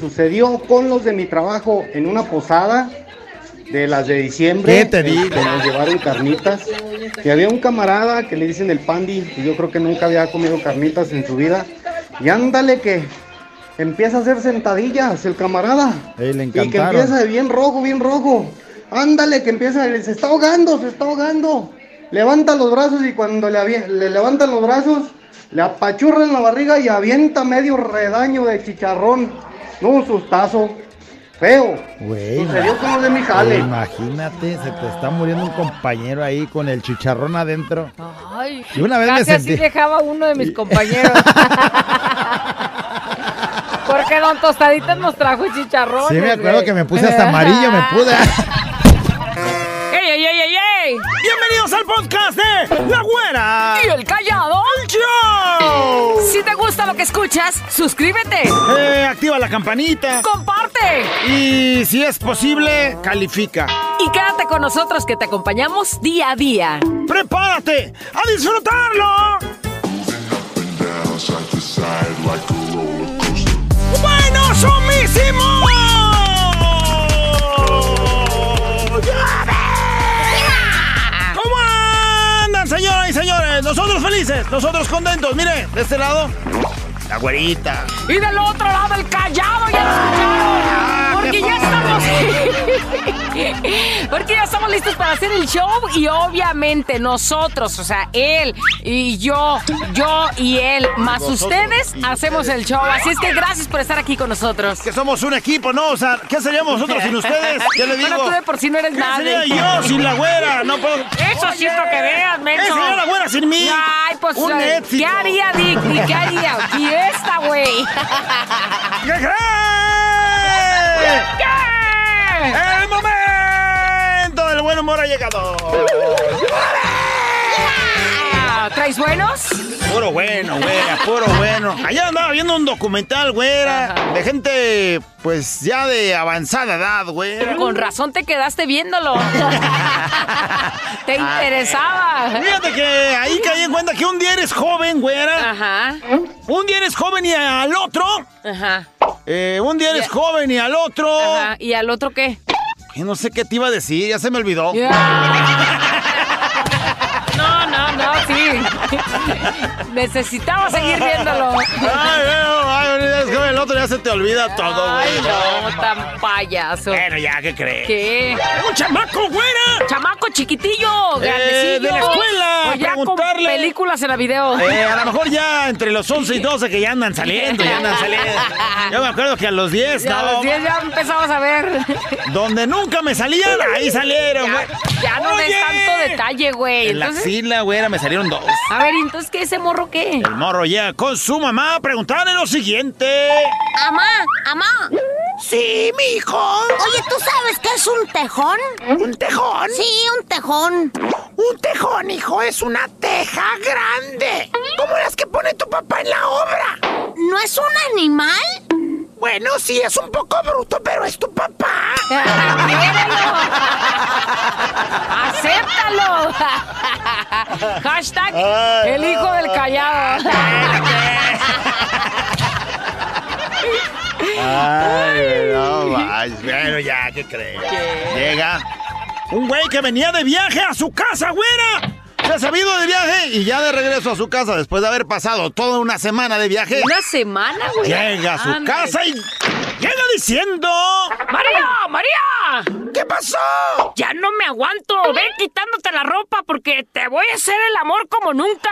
sucedió con los de mi trabajo en una posada de las de diciembre. ¿Qué te digo? Que nos llevaron carnitas. Que había un camarada que le dicen el pandi, y yo creo que nunca había comido carnitas en su vida. Y ándale que empieza a hacer sentadillas el camarada. Ey, le Y que empieza de bien rojo, bien rojo. Ándale, que empieza, se está ahogando, se está ahogando. Levanta los brazos y cuando le, le levantan los brazos, le apachurra en la barriga y avienta medio redaño de chicharrón. No, un sustazo. Feo. Güey, Sucedió con los de mi jale. Imagínate, se te está muriendo un compañero ahí con el chicharrón adentro. Ay, Y una vez me casi así sentí- dejaba uno de mis compañeros. Porque Don Tostaditas nos trajo chicharrones. Sí, me acuerdo güey. que me puse hasta amarillo, me pude. ¡Ey, ey, ey, ey, ey! Bienvenidos al podcast de La Güera. ¿Y el callado? ¡Show! Si te gusta lo que escuchas, suscríbete, Eh, activa la campanita. comparte Y si es posible, califica. y quédate con nosotros que te acompañamos día a día. ¡Prepárate a disfrutarlo! ¡Bueno, sumísimo! Nosotros felices, nosotros contentos. Mire, de este lado, la güerita. Y del otro lado el callado, ya lo escucharon. Porque ya estamos. Porque ya estamos listos para hacer el show y obviamente nosotros, o sea, él y yo, yo y él, más ustedes, hacemos el show. Así es que gracias por estar aquí con nosotros. Que somos un equipo, ¿no? O sea, ¿qué seríamos nosotros sin ustedes? ¿Qué le digo? Bueno, tú de por sí no eres ¿Qué nadie. sería yo sin la güera? No puedo... Eso sí es lo que veas, ¿Qué menso. sería la güera sin mí? Ay, pues, Un eh, éxito. ¿qué haría, Dick? ¿Qué haría? Fiesta, güey. ¿Qué cree? ¿Qué? ¡El momento del buen humor ha llegado! Ah, ¿Traes buenos? Puro bueno, güera, puro bueno. Ayer andaba viendo un documental, güera, Ajá. de gente, pues, ya de avanzada edad, güera. Con razón te quedaste viéndolo. te interesaba. Fíjate que ahí caí en cuenta que un día eres joven, güera. Ajá, Un día eres joven y al otro... ajá, eh, un día eres joven y al otro... ajá. ¿Y al otro qué? Ay, No sé qué te iba a decir, ya se me olvidó. No, no, no, sí. Necesitaba seguir viéndolo. Ay, es el otro ya se te olvida todo, Ay, güey. no, tan payaso. Bueno, ya, ¿qué crees? ¿Qué? ¡Un chamaco, güera! Chamaco chiquitillo, grandecillo. de la escuela, ya con preguntarle. películas en la video. Eh, a lo mejor ya entre los 11 y 12 que ya andan saliendo, ya andan saliendo. Yo me acuerdo que a los 10, Ya a no. los 10 ya empezamos a ver. Donde nunca me salían, ahí salieron, güey. Ya, ya no Oye, es tanto detalle, güey. En la axila, güera, me salieron dos. a ver, ¿y entonces qué ese morro qué? El morro ya con su mamá a preguntarle lo siguiente. Amá, amá. Sí, mi hijo. Oye, ¿tú sabes qué es un tejón? ¿Un tejón? Sí, un tejón. Un tejón, hijo, es una teja grande. Como las que pone tu papá en la obra. ¿No es un animal? Bueno, sí, es un poco bruto, pero es tu papá. ¡Acéptalo! Hashtag el hijo del callado. Ay, no. Bueno, ya, ¿qué crees? Llega un güey que venía de viaje a su casa, güera. Se ha sabido de viaje y ya de regreso a su casa después de haber pasado toda una semana de viaje. Una semana, güey. Llega a su casa y llega diciendo... ¡María! ¡María! ¿Qué pasó? Ya no me aguanto. Ven quitándote la ropa porque te voy a hacer el amor como nunca.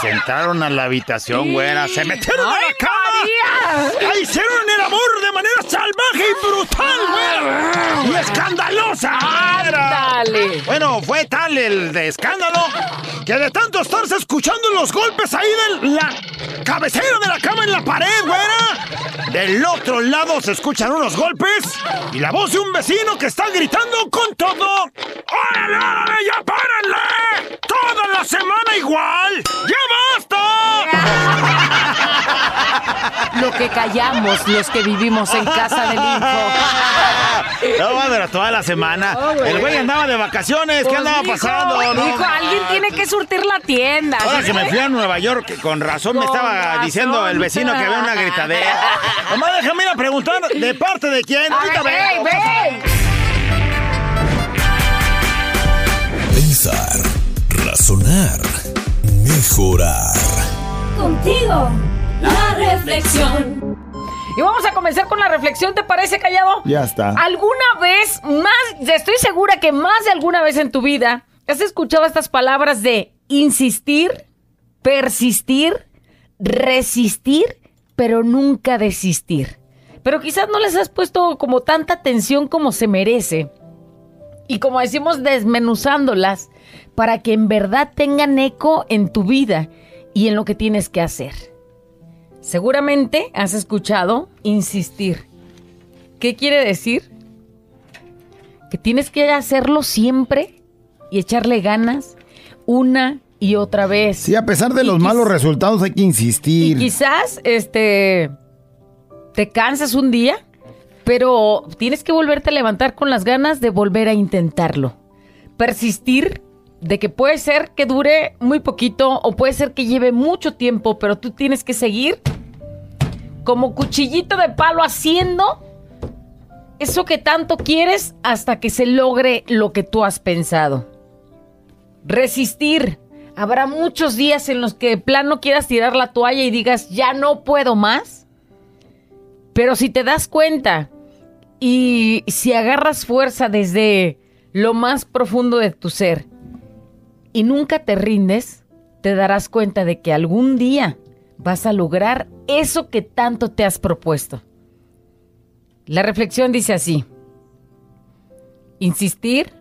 Se entraron a la habitación, güera. Se metieron a la ¡Ay, cama. María! ¡E hicieron el amor de manera salvaje y brutal, güera! ¡Y escandalosa! Ándale. Bueno, fue tal el de escándalo que de tanto estarse escuchando los golpes ahí de la cabecera de la cama en la pared, güera. Del otro lado se escuchan unos golpes y la voz de un vecino que está gritando con todo. ¡Órale, órale, ya párenle! ¡Toda la semana igual! ¡Ya Lo que callamos los que vivimos en casa del info. No, pero toda la semana. El güey andaba de vacaciones. ¿Qué Pues, andaba pasando? No, mijo, alguien tiene que surtir la tienda. Ahora ¿sí que me fui a Nueva York, con razón me estaba razón. diciendo el vecino que había una gritadera. Nomás déjame ir a preguntar de parte de quién. Ahorita ven, ven. Pensar, razonar, mejorar. Contigo, la reflexión. Y vamos a comenzar con la reflexión, ¿te parece, Callado? Ya está. ¿Alguna vez, más, estoy segura que más de alguna vez en tu vida, has escuchado estas palabras de insistir, persistir, resistir, pero nunca desistir? Pero quizás no les has puesto como tanta atención como se merece. Y como decimos, desmenuzándolas para que en verdad tengan eco en tu vida y en lo que tienes que hacer. Seguramente has escuchado insistir. ¿Qué quiere decir? Que tienes que hacerlo siempre y echarle ganas una y otra vez. Sí, a pesar de Y los malos resultados hay que Y insistir. quizás este te cansas un día, pero tienes que volverte a levantar con las ganas de volver a intentarlo. Persistir de que puede ser que dure muy poquito o puede ser que lleve mucho tiempo, pero tú tienes que seguir como cuchillito de palo haciendo eso que tanto quieres hasta que se logre lo que tú has pensado. Resistir. Habrá muchos días en los que de plano quieras tirar la toalla y digas, ya no puedo más. Pero si te das cuenta y si agarras fuerza desde lo más profundo de tu ser y nunca te rindes, te darás cuenta de que algún día vas a lograr eso que tanto te has propuesto. La reflexión dice así. Insistir,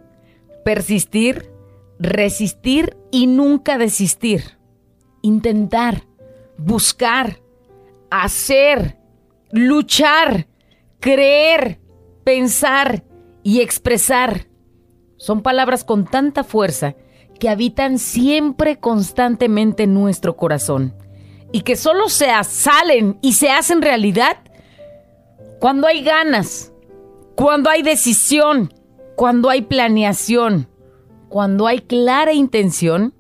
persistir, resistir y nunca desistir. Intentar, buscar, hacer, luchar, creer, pensar y expresar. Son palabras con tanta fuerza que habitan siempre constantemente en nuestro corazón y que solo se salen y se hacen realidad cuando hay ganas, cuando hay decisión, cuando hay planeación, cuando hay clara intención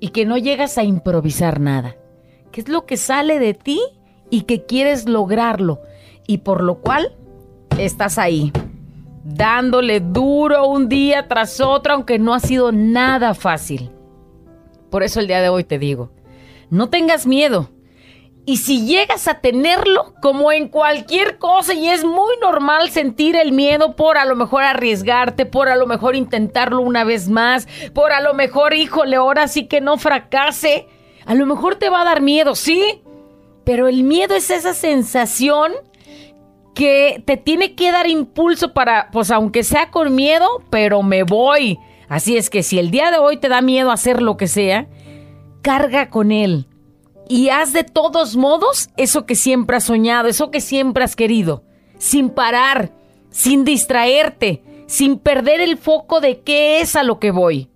y que no llegas a improvisar nada. ¿Qué es lo que sale de ti y que quieres lograrlo? Y por lo cual estás ahí, dándole duro un día tras otro, aunque no ha sido nada fácil. Por eso el día de hoy te digo, no tengas miedo. Y si llegas a tenerlo, como en cualquier cosa, y es muy normal sentir el miedo por a lo mejor arriesgarte, por a lo mejor intentarlo una vez más, por a lo mejor, híjole, ahora sí que no fracase, a lo mejor te va a dar miedo, sí, pero el miedo es esa sensación que te tiene que dar impulso para, pues aunque sea con miedo, pero me voy. Así es que si el día de hoy te da miedo hacer lo que sea, carga con él y haz de todos modos eso que siempre has soñado, eso que siempre has querido, sin parar, sin distraerte, sin perder el foco de qué es a lo que voy,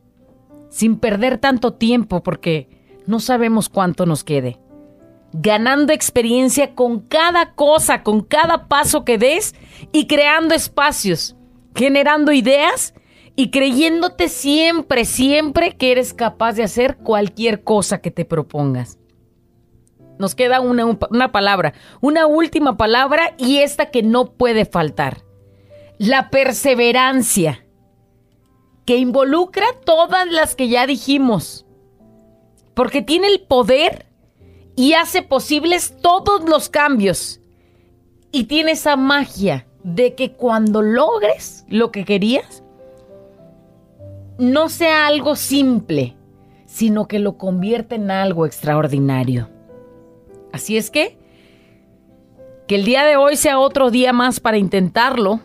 sin perder tanto tiempo porque no sabemos cuánto nos quede. Ganando experiencia con cada cosa, con cada paso que des y creando espacios, generando ideas y creyéndote siempre, siempre que eres capaz de hacer cualquier cosa que te propongas. Nos queda una, una, palabra, una última palabra y esta que no puede faltar. La perseverancia, que involucra todas las que ya dijimos, porque tiene el poder y hace posibles todos los cambios. Y tiene esa magia de que cuando logres lo que querías, no sea algo simple, sino que lo convierte en algo extraordinario. Así es que, que el día de hoy sea otro día más para intentarlo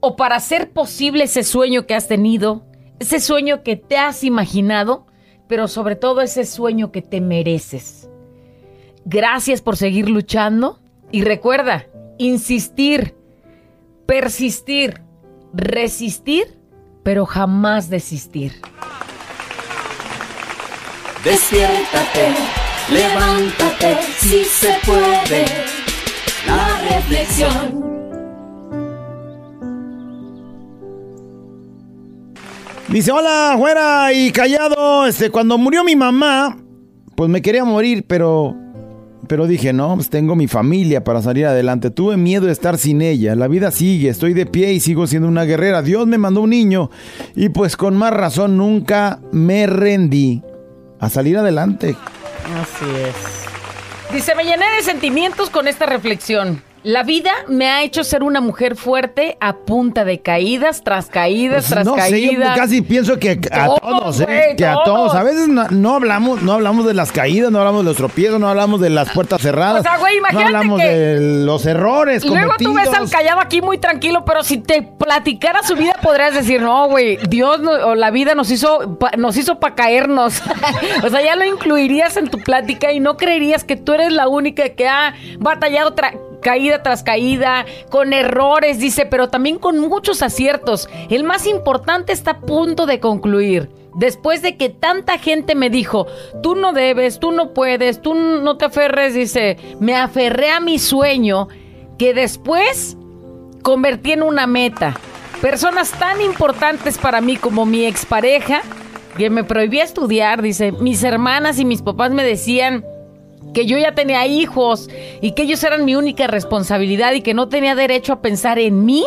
o para hacer posible ese sueño que has tenido, ese sueño que te has imaginado, pero sobre todo ese sueño que te mereces. Gracias por seguir luchando y recuerda, insistir, persistir, resistir, pero jamás desistir. Despiértate, levántate, si se puede. La reflexión. Dice, hola, güera y callado. Este, cuando murió mi mamá, pues me quería morir, pero. Pero dije, no, pues tengo mi familia para salir adelante. Tuve miedo de estar sin ella. La vida sigue, estoy de pie y sigo siendo una guerrera. Dios me mandó un niño. Y pues con más razón nunca me rendí a salir adelante. Así es. Dice, me llené de sentimientos con esta reflexión. La vida me ha hecho ser una mujer fuerte a punta de caídas tras caídas Pues, tras no sé, yo caídas. casi pienso que a Todos, todos, ¿eh? que a todos. A veces no, no hablamos, no hablamos de las caídas, no hablamos de los tropiezos, no hablamos de las puertas cerradas. O sea, güey, imagínate no hablamos que- de los errores Luego tú ves al cometidos. callado aquí muy tranquilo, pero si te platicara su vida podrías decir, no, güey, Dios no- o la vida nos hizo pa- nos hizo para caernos. o sea, ya lo incluirías en tu plática y no creerías que tú eres la única que ha batallado tra- caída tras caída, con errores, dice, pero también con muchos aciertos. El más importante está a punto de concluir. Después de que tanta gente me dijo, tú no debes, tú no puedes, tú no te aferres, dice, me aferré a mi sueño que después convertí en una meta. Personas tan importantes para mí como mi expareja, que me prohibía estudiar, dice, mis hermanas y mis papás me decían que yo ya tenía hijos y que ellos eran mi única responsabilidad y que no tenía derecho a pensar en mí.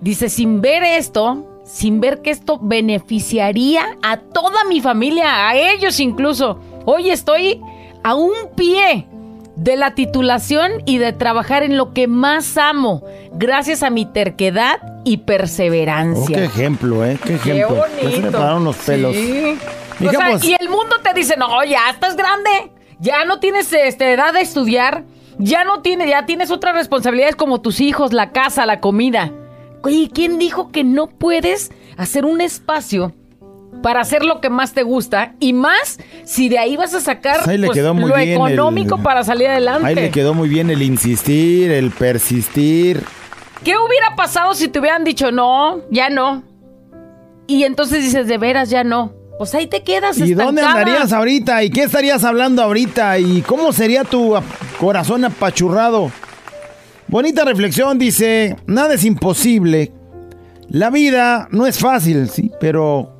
Dice, sin ver esto, sin ver que esto beneficiaría a toda mi familia, a ellos incluso. Hoy estoy a un pie de la titulación y de trabajar en lo que más amo, gracias a mi terquedad y Oh, perseverancia. qué ejemplo, ¿eh? Qué Qué ejemplo. Me bonito. pararon los pelos. Sí. O sea, pues- y el mundo te dice, no, ya estás grande, ya no tienes este, edad de estudiar, ya no tienes, ya tienes otras responsabilidades como tus hijos, la casa, la comida. Oye, ¿quién dijo que no puedes hacer un espacio para hacer lo que más te gusta? Y más si de ahí vas a sacar Pues pues, lo económico el- para salir adelante. Ahí le quedó muy bien el insistir, el persistir. ¿Qué hubiera pasado si te hubieran dicho no, ya no? Y entonces dices, de veras, ya no. Pues ahí te quedas. ¿Y dónde andarías ahorita? ¿Y qué estarías hablando ahorita? ¿Y cómo sería tu corazón apachurrado? Bonita reflexión, dice, nada es imposible. La vida no es fácil, sí, pero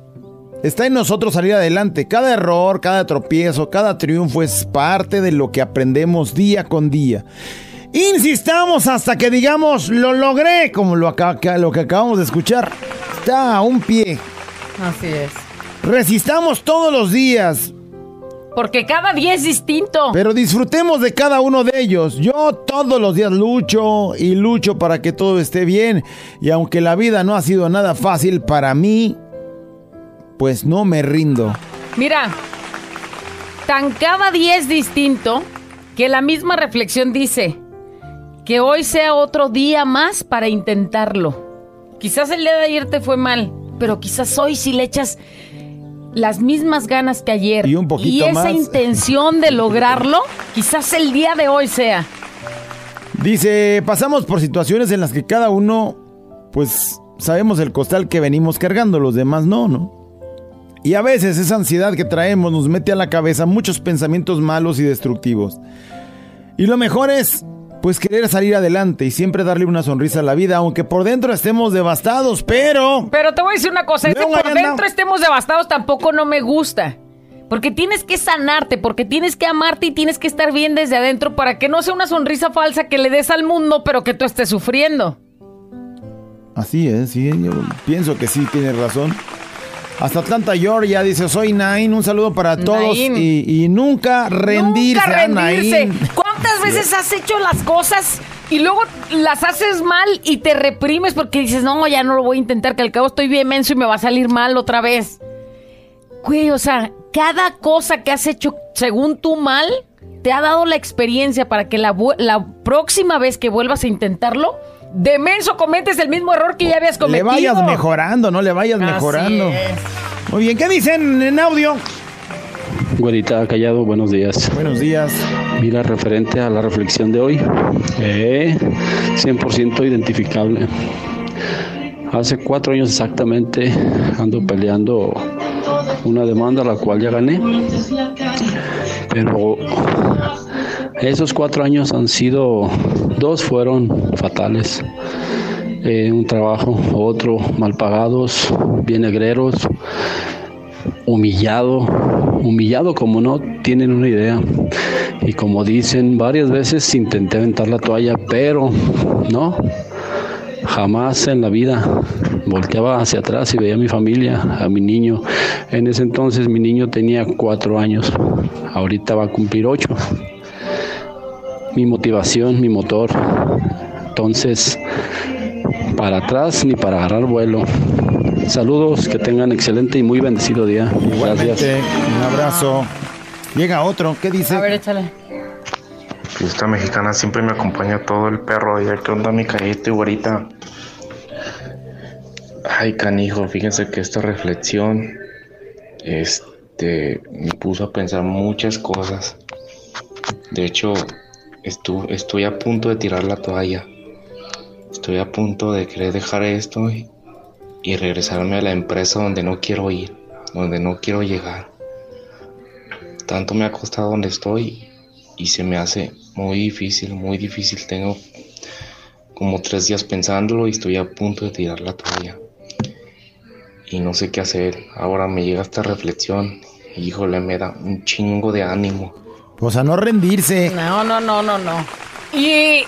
está en nosotros salir adelante. Cada error, cada tropiezo, cada triunfo es parte de lo que aprendemos día con día. Insistamos hasta que digamos, lo logré, como lo, acá- lo que acabamos de escuchar. Está a un pie. Así es. Resistamos todos los días, Porque cada día es distinto. pero disfrutemos de cada uno de ellos. Yo todos los días lucho y lucho para que todo esté bien. Y aunque la vida no ha sido nada fácil para mí, pues no me rindo. Mira, tan cada día es distinto que la misma reflexión dice que hoy sea otro día más para intentarlo. Quizás el día de ayer te fue mal, pero quizás hoy si le echas las mismas ganas que ayer Y un poquito y esa más. intención de lograrlo, quizás el día de hoy sea. Dice, pasamos por situaciones en las que cada uno, pues sabemos el costal que venimos cargando, los demás no, ¿no? Y a veces esa ansiedad que traemos nos mete a la cabeza muchos pensamientos malos y destructivos. Y lo mejor es, pues querer salir adelante y siempre darle una sonrisa a la vida, aunque por dentro estemos devastados, pero... Pero te voy a decir una cosa, ese Luego por dentro estemos devastados tampoco no me gusta. Porque tienes que sanarte, porque tienes que amarte y tienes que estar bien desde adentro para que no sea una sonrisa falsa que le des al mundo, pero que tú estés sufriendo. Así es, sí, yo pienso que sí, tienes razón. Hasta Atlanta, Georgia, dice, soy Nain, un saludo para todos y, y nunca rendirse. Nunca rendirse. Nain. ¿Cuántas veces has hecho las cosas y luego las haces mal y te reprimes porque dices, no, ya no lo voy a intentar, que al cabo estoy bien menso y me va a salir mal otra vez? Güey, o sea, cada cosa que has hecho según tú mal te ha dado la experiencia para que la, próxima vez que vuelvas a intentarlo, de menso cometes el mismo error que ya habías Le cometido. vayas mejorando, no le vayas Así mejorando. es. Muy bien, ¿qué dicen en audio? Güerita Callado, buenos días. Buenos días. Mira, referente a la reflexión de hoy, eh, 100% identificable. Hace cuatro años exactamente ando peleando una demanda la cual ya gané, pero esos cuatro años han sido, dos fueron fatales. eh, un trabajo, otro, mal pagados, bien negreros, humillado, humillado como no tienen una idea. Y como dicen, varias veces intenté aventar la toalla, pero no, jamás en la vida. Volteaba hacia atrás y veía a mi familia, a mi niño. En ese entonces mi niño tenía cuatro años, ahorita va a cumplir ocho. Mi motivación, mi motor. Entonces, para atrás ni para agarrar vuelo. Saludos, que tengan excelente y muy bendecido día. Gracias. Igualmente, un abrazo. Llega otro, ¿qué dice? A ver, échale. Esta mexicana siempre me acompaña todo el perro. Ya que onda mi callete, güerita. Ay, canijo, fíjense que esta reflexión este, me puso a pensar muchas cosas. De hecho, estu- estoy a punto de tirar la toalla. Estoy a punto de querer dejar esto y, y regresarme a la empresa donde no quiero ir, donde no quiero llegar. Tanto me ha costado donde estoy y se me hace muy difícil, muy difícil. Tengo como tres días pensándolo y estoy a punto de tirar la toalla. Y no sé qué hacer. Ahora me llega esta reflexión. y, Híjole, me da un chingo de ánimo. Pues a no rendirse. No, no, no, no, no. Y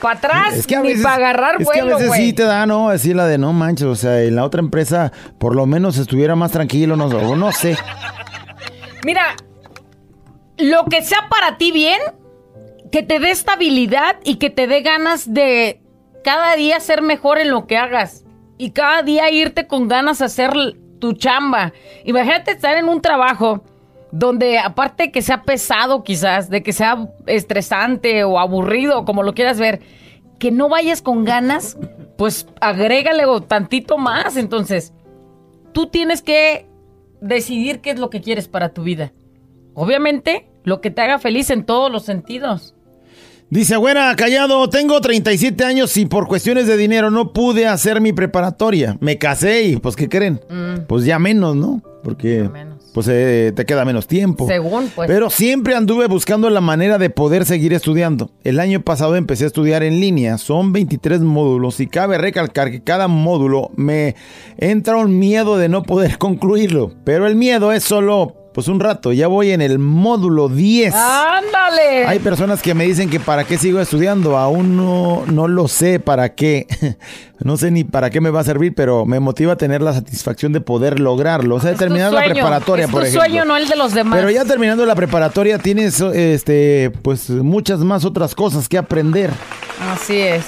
para atrás, Es que a ni para agarrar es que a veces sí te da, ¿no? Decir la de no manches, o sea, en la otra empresa por lo menos estuviera más tranquilo, no, o no sé. Mira, lo que sea para ti bien, que te dé estabilidad y que te dé ganas de cada día ser mejor en lo que hagas. Y cada día irte con ganas a hacer tu chamba. Imagínate estar en un trabajo donde aparte que sea pesado quizás, de que sea estresante o aburrido, como lo quieras ver, que no vayas con ganas, pues agrégale o tantito más. Entonces, tú tienes que decidir qué es lo que quieres para tu vida. Obviamente, lo que te haga feliz en todos los sentidos. Dice, güera, callado, tengo 37 años y por cuestiones de dinero no pude hacer mi preparatoria. Me casé y, pues, ¿qué creen? Mm. Pues ya menos, ¿no? Porque, pues, eh, te queda menos tiempo. Según, pues. Pero siempre anduve buscando la manera de poder seguir estudiando. El año pasado empecé a estudiar en línea. Son 23 módulos y cabe recalcar que cada módulo me entra un miedo de no poder concluirlo. Pero el miedo es solo, pues, un rato. Ya voy en el módulo 10. ¡Ándale! Hay personas que me dicen que para qué sigo estudiando, aún no, no lo sé para qué, no sé ni para qué me va a servir, pero me motiva a tener la satisfacción de poder lograrlo, o sea, de tu terminar la preparatoria, es por tu ejemplo. sueño, no el de los demás. Pero ya terminando la preparatoria tienes, este, pues muchas más otras cosas que aprender. Así es.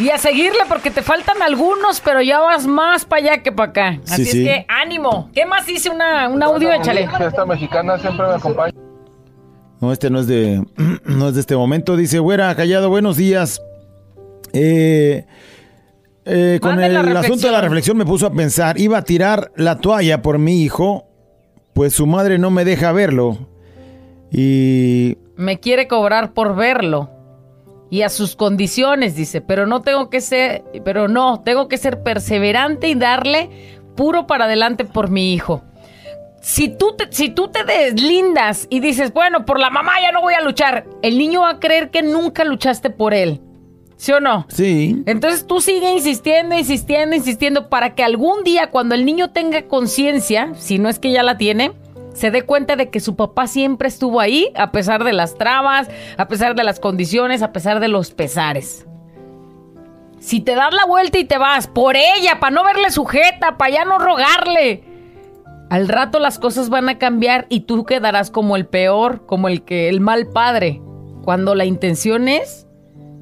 Y a seguirle porque te faltan algunos, pero ya vas más para allá que para acá. Así Sí, sí. es que ánimo. ¿Qué más dice una, un audio? Échale. Esta mexicana siempre me acompaña. No, este no es de, no es de este momento. Dice, güera, callado, buenos días. Eh, eh, con el asunto de la reflexión. reflexión me puso a pensar, iba a tirar la toalla por mi hijo, pues su madre no me deja verlo. Y Me quiere cobrar por verlo. Y a sus condiciones, dice, pero no tengo que ser, pero no, tengo que ser perseverante y darle puro para adelante por mi hijo. Si tú, te, si tú te deslindas y dices, bueno, por la mamá ya no voy a luchar, el niño va a creer que nunca luchaste por él. ¿Sí o no? sí, Entonces tú sigue insistiendo, insistiendo, insistiendo para que algún día cuando el niño tenga conciencia, si no es que ya la tiene, se dé cuenta de que su papá siempre estuvo ahí a pesar de las trabas, a pesar de las condiciones, a pesar de los pesares. Si te das la vuelta y te vas por ella, para no verle sujeta, para ya no rogarle, al rato las cosas van a cambiar y tú quedarás como el peor, como el que el mal padre, cuando la intención es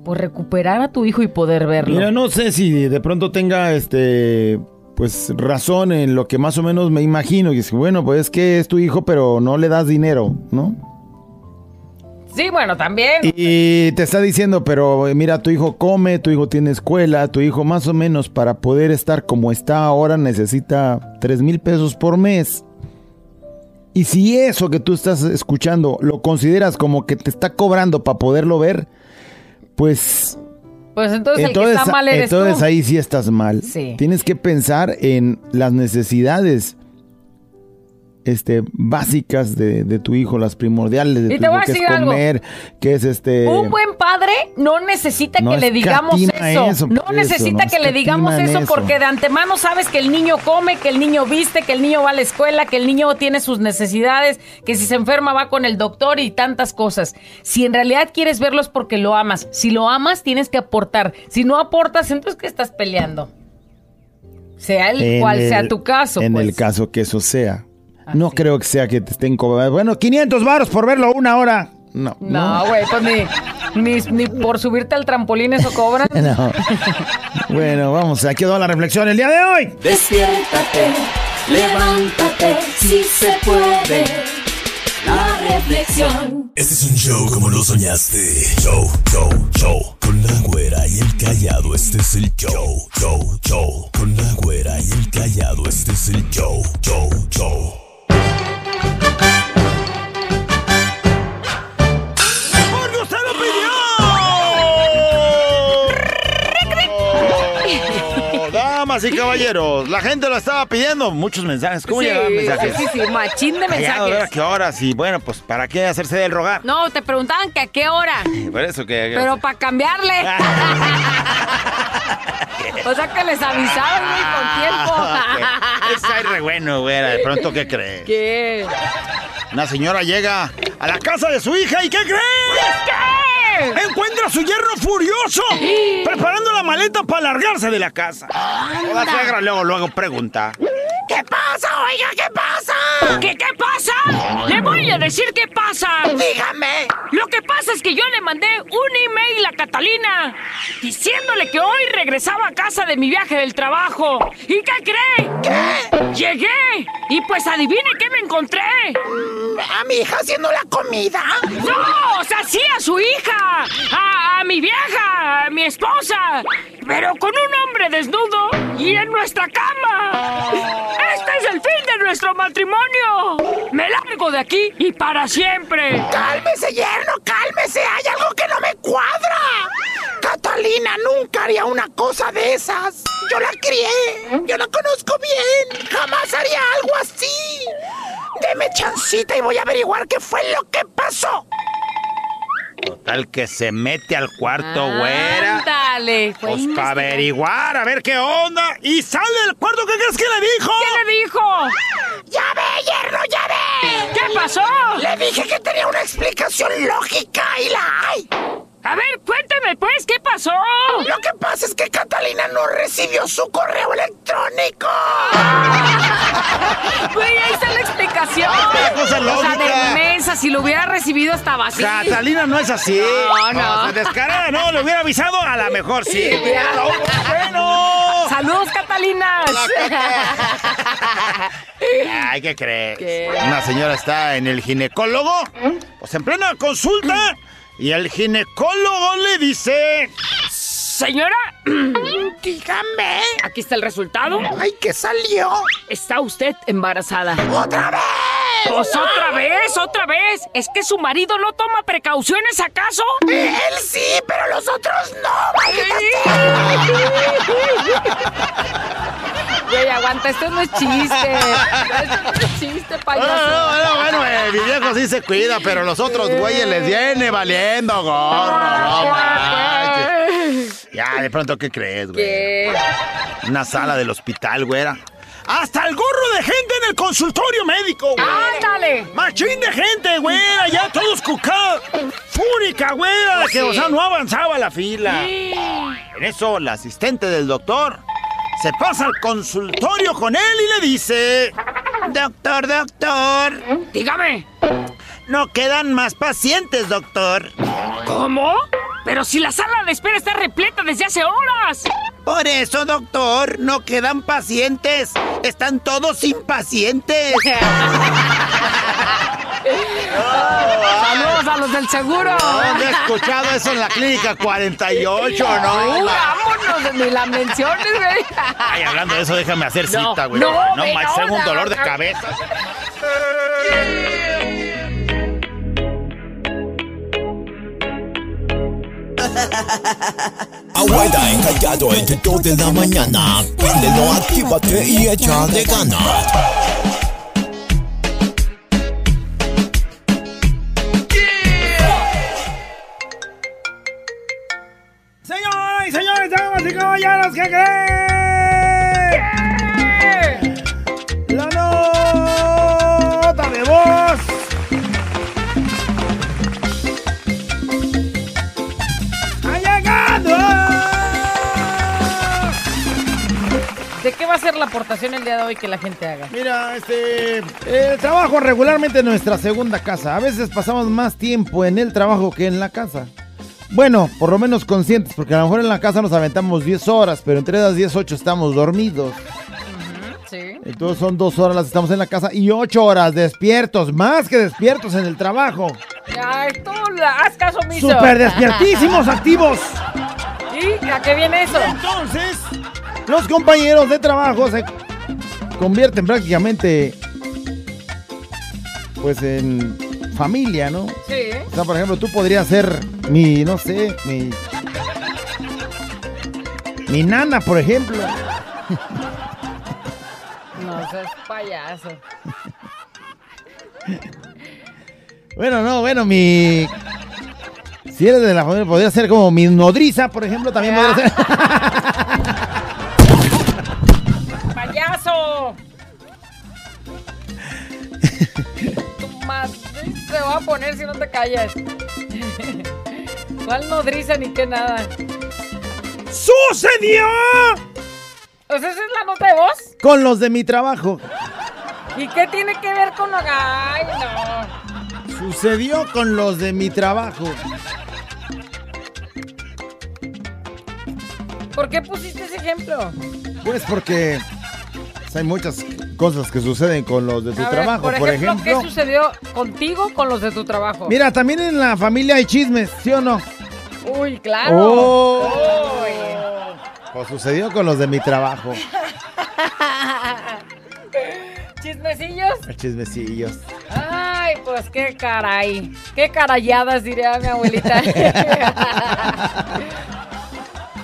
pues recuperar a tu hijo y poder verlo. mira, no sé si de pronto tenga, este, pues razón en lo que más o menos me imagino. Y es que, bueno, pues es que es tu hijo, pero no le das dinero, ¿no? Sí, bueno, también. Y te está diciendo, pero eh, mira, tu hijo come, tu hijo tiene escuela, tu hijo más o menos para poder estar como está ahora necesita 3 mil pesos por mes. Y si eso que tú estás escuchando lo consideras como que te está cobrando para poderlo ver, pues Pues entonces, entonces, el que está mal eres entonces tú. ahí sí estás mal. Sí. Tienes que pensar en las necesidades. Este, básicas de, de tu hijo, las primordiales de Y tu te voy hijo, a que es decir algo. comer, que es este... Un buen padre no necesita No que le digamos eso. eso, No necesita no que le digamos eso eso. porque de antemano sabes que el niño come, que el niño viste, que el niño va a la escuela, que el niño tiene sus necesidades, que si se enferma va con el doctor y tantas cosas. Si en realidad quieres verlos porque lo amas, si lo amas tienes que aportar. Si no aportas, entonces ¿qué estás peleando? Sea el en cual sea tu caso. En pues. el caso que eso sea. No creo que sea que te estén cobrando. Bueno, 500 varos por verlo una hora. No. No, güey, pues ni, ni, ni por subirte al trampolín eso cobran. No. bueno, vamos, aquí quedó la reflexión el día de hoy. Despiértate, levántate, si se puede. La reflexión. Este es un show como lo soñaste. Show, show, show. Con la güera y el callado, este es el show. Show, show. Con la güera y el callado, este es el show. Show, show. Damas y caballeros, la gente lo estaba pidiendo. Muchos mensajes. ¿Cómo Sí, llegaban mensajes? Sí, sí, machín de Callado, a mensajes. qué horas. Y bueno, pues, ¿para qué hacerse del rogar? No, te preguntaban que a qué hora, Por eso que... pero para cambiarle. o sea que les avisaban muy con tiempo. Es ahí re bueno, güera. De pronto, ¿qué crees? ¿Qué? Una señora llega a la casa de su hija y ¿qué crees? ¿Qué? Encuentra a su yerno furioso preparando la maleta para largarse de la casa. La suegra luego, luego pregunta. ¿Qué pasa, oiga? ¿Qué pasa? ¿Qué, qué pasa? Le voy a decir qué pasa. Dígame. Lo que pasa es que yo le mandé un email a Catalina diciéndole que hoy regresaba a casa de mi viaje del trabajo. ¿Y qué cree? ¿Qué? Llegué y pues adivine qué me encontré. ¿A mi hija haciendo la comida? No, o sea, sí a su hija, a, a mi vieja, a mi esposa, pero con un hombre desnudo y en nuestra cama. Este es el fin de nuestro matrimonio. Me largo de aquí y para siempre. Cálmese, yerno, cálmese. Hay algo que no me cuadra. Catalina nunca haría una cosa de esas. Yo la crié. Yo la conozco bien. Jamás haría algo así. Deme chancita y voy a averiguar qué fue lo que pasó. Total que se mete al cuarto, güera. Ándale. fue Pues para averiguar, a ver qué onda. Y sale del cuarto, ¿qué crees que le dijo? ¿Qué le dijo? ¡Ya ve, yerno, ya ve! ¿Qué pasó? Le dije que tenía una explicación lógica y la hay. A ver, cuénteme pues, ¿qué pasó? Lo que pasa es que Catalina no recibió su correo electrónico. Güey, ahí está la explicación. cosa O sea, de mensa, si lo hubiera recibido estaba así. Catalina no es así. No, no. se descarada, no, le hubiera avisado, a lo mejor sí. Bueno. ¡Saludos, Catalinas! Ay, ¿qué crees? ¿Qué? Una señora está en el ginecólogo, pues en plena consulta, y el ginecólogo le dice... Señora, Dígame. aquí está el resultado. Ay, ¿qué salió? Está usted embarazada. ¡Otra vez! Pues otra vez, otra vez. ¿Es que su marido no toma precauciones acaso? Él sí, pero los otros no. Güey, aguanta, esto no es chiste. Esto no es chiste, payaso. no, no, bueno, eh, mi viejo sí se cuida, pero los otros güeyes les viene valiendo gorro, no manches. Ya, de pronto, ¿qué crees, güey? ¿Qué? Una sala del hospital, güera. Hasta el gorro de gente en el consultorio médico, güey. ¡Ándale! Machín de gente, güera, ya todos cucados. Fúrica, güera, que, o sea, no avanzaba la fila. En eso, la asistente del doctor se pasa al consultorio con él y le dice... Doctor, doctor, Dígame, no quedan más pacientes, doctor. ¿cómo? Pero si la sala de espera está repleta desde hace horas. Por eso, doctor, no quedan pacientes. Están todos impacientes. Saludos a los del seguro. ¿Dónde he escuchado eso en la clínica 48, no? Vámonos, ni la menciones, güey. Ay, hablando de eso, déjame hacer No, cita, güey. no, No, no, tengo un no, dolor de no. cabeza. Abuela encallado entre 2 de la mañana. Prendelo, actívate y echa de ganas. Y caballeros, ¿qué creen? La nota de voz. ¡Ha llegado! ¿De qué va a ser la aportación el día de hoy que la gente haga? Mira, este. El trabajo regularmente es nuestra segunda casa. A veces pasamos más tiempo en el trabajo que en la casa. Bueno, por lo menos conscientes, porque a lo mejor en la casa nos aventamos 10 horas, pero entre las 10, 8 estamos dormidos. Sí. Entonces son dos horas las que estamos en la casa y 8 horas despiertos, más que despiertos en el trabajo. Ay, tú la- haz caso omiso. ¡Súper despiertísimos, activos! ¿Y a qué viene eso? Entonces, los compañeros de trabajo se convierten prácticamente, pues, en familia, ¿no? Sí. O sea, por ejemplo, tú podrías ser mi, no sé, mi... Mi nana, por ejemplo. No seas payaso. Bueno, no, bueno, mi... Si eres de la familia, podría ser como mi nodriza, por ejemplo, también podría ser... te va a poner si no te callas. ¿Cuál nodriza ni qué nada? ¡Sucedió! O sea, esa es la nota de voz. Con los de mi trabajo. ¿Y qué tiene que ver con lo Ay, no. Sucedió con los de mi trabajo. ¿Por qué pusiste ese ejemplo? Pues porque pues, hay muchas cosas que suceden con los de tu ver, trabajo. por Por ejemplo, ¿qué sucedió contigo con los de tu trabajo? mira, también en la familia hay chismes, ¿sí o no? Uy, claro. Oh. Uy. Pues sucedió con los de mi trabajo. ¿Chismecillos? Chismecillos. Ay, pues qué caray. Qué carayadas, diría mi abuelita.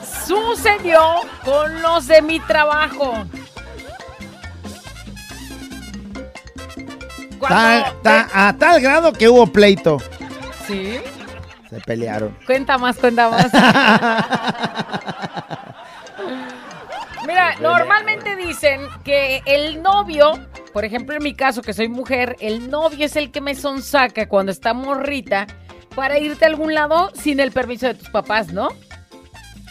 Sucedió con los de mi trabajo. Ta- a tal grado que hubo pleito. ¿Sí? Se pelearon. Cuenta más, cuenta más. Mira, normalmente dicen que el novio, por ejemplo en mi caso que soy mujer, el novio es el que me sonsaca cuando está morrita para irte a algún lado sin el permiso de tus papás, ¿no?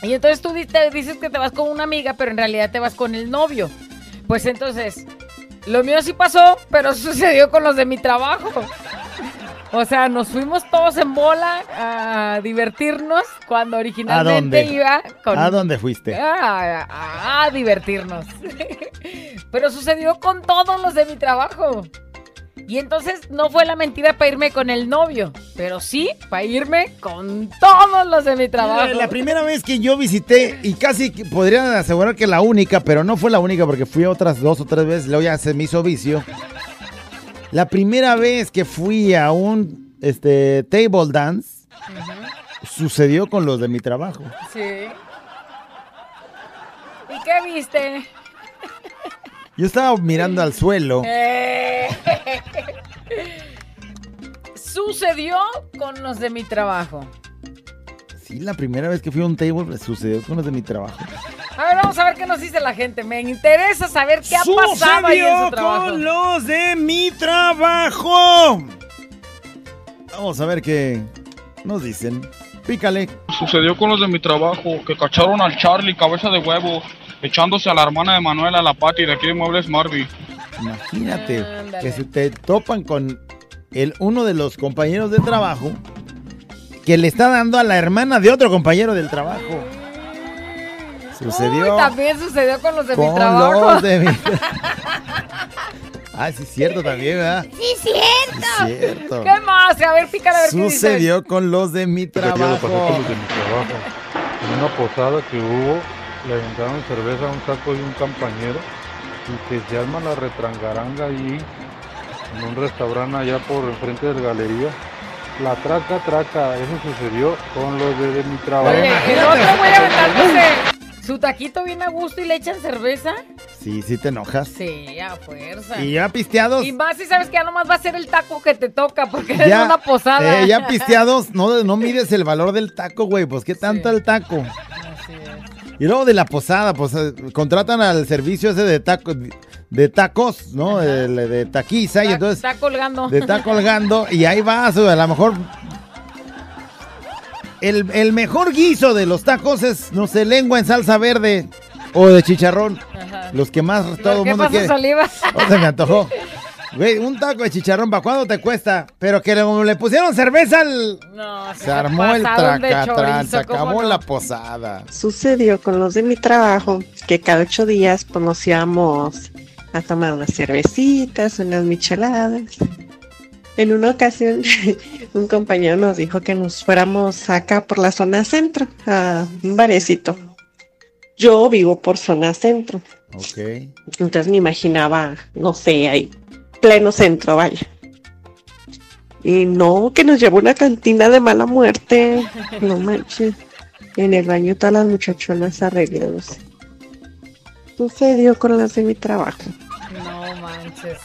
Y entonces tú te dices que te vas con una amiga, pero en realidad te vas con el novio. Pues entonces, lo mío sí pasó, pero sucedió con los de mi trabajo. O sea, nos fuimos todos en bola a divertirnos cuando ¿A originalmente dónde? iba con... ¿A dónde fuiste? A, a- a divertirnos. Pero sucedió con todos los de mi trabajo. Y entonces no fue la mentira para irme con el novio, pero sí para irme con todos los de mi trabajo. La primera vez que yo visité, y casi que podría asegurar que la única, pero no fue la única porque fui otras dos o tres veces, luego ya se me hizo vicio. La primera vez que fui a un este, table dance, sucedió con los de mi trabajo. Sí. ¿Y qué viste? Yo estaba mirando al suelo. Eh. Sucedió con los de mi trabajo. Sí, la primera vez que fui a un table sucedió con los de mi trabajo. A ver, vamos a ver qué nos dice la gente. Me interesa saber qué ha pasado ahí en su trabajo. con los de mi trabajo. Vamos a ver qué nos dicen. Pícale. Sucedió con los de mi trabajo, que cacharon al Charlie, cabeza de huevo, echándose a la hermana de Manuela, la Pati, de aquí de Muebles Marby. Imagínate Ándale. que se te topan con el, uno de los compañeros de trabajo que le está dando a la hermana de otro compañero del trabajo. Sucedió Uy, también sucedió con los de mi con trabajo. los de mi... Ah, sí es cierto también, ¿verdad? Sí, cierto. Sí, cierto. ¿Qué más? A ver, pícale a ver qué dice. Sucedió con los de mi pasé trabajo. con los de mi trabajo. En una posada que hubo, le aventaron cerveza a un saco y un compañero y que se arma la retrangaranga ahí en un restaurante allá por enfrente de la galería. La traca, traca, eso sucedió con los de, de mi trabajo. Oye, el otro güey aventándose su taquito bien a gusto y le echan cerveza. Sí, sí te enojas. Sí, a fuerza. Y ya pisteados. Y más si sabes que ya nomás va a ser el taco que te toca porque eres Ya, una posada. eh, ya pisteados, no, no mides el valor del taco, güey. Pues qué tanto el taco. Y luego de la posada, pues eh, contratan al servicio ese de tacos, de tacos, ¿no? De, de taquiza y Está- entonces Está colgando. te está colgando y ahí vas, a lo mejor el, el mejor guiso de los tacos es, no sé, lengua en salsa verde o de chicharrón. Ajá. Los que más todo el ¿Qué mundo quiere. saliva? Oh, se me antojó. Güey, un taco de chicharrón, ¿para cuánto te cuesta? Pero que le, le pusieron cerveza al... No, Se armó el tracatrán, se chorizo, ¿cómo acabó no? la posada. Sucedió con los de mi trabajo que cada ocho días pues, nos íbamos a tomar unas cervecitas, unas micheladas. En una ocasión, un compañero nos dijo que nos fuéramos acá por la zona centro, a un barecito. Yo vivo por zona centro, Ok. entonces me imaginaba, no sé, ahí, pleno centro, vaya. Y no, que nos llevó una cantina de mala muerte. No manches. En el baño todas las muchachonas arregladas. Sucedió con las de mi trabajo. No manches.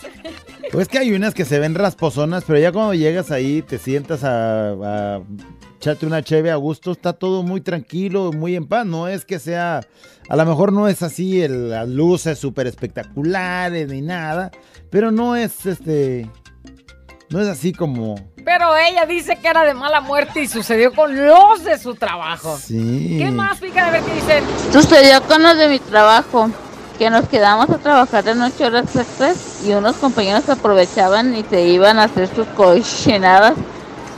Pues que hay unas que se ven rasposonas, pero ya cuando llegas ahí, te sientas a, a echarte una cheve a gusto, está todo muy tranquilo, muy en paz. No es que sea, a lo mejor no es así, el- las luces súper espectaculares ni nada, pero no es este, no es así como, Pero ella dice que era de mala muerte y sucedió con los de su trabajo. sí. ¿Qué más, Pica? A ver qué dicen. Sucedió con los de mi trabajo, que nos quedamos a trabajar de noche horas extras y unos compañeros aprovechaban y se iban a hacer sus cochinadas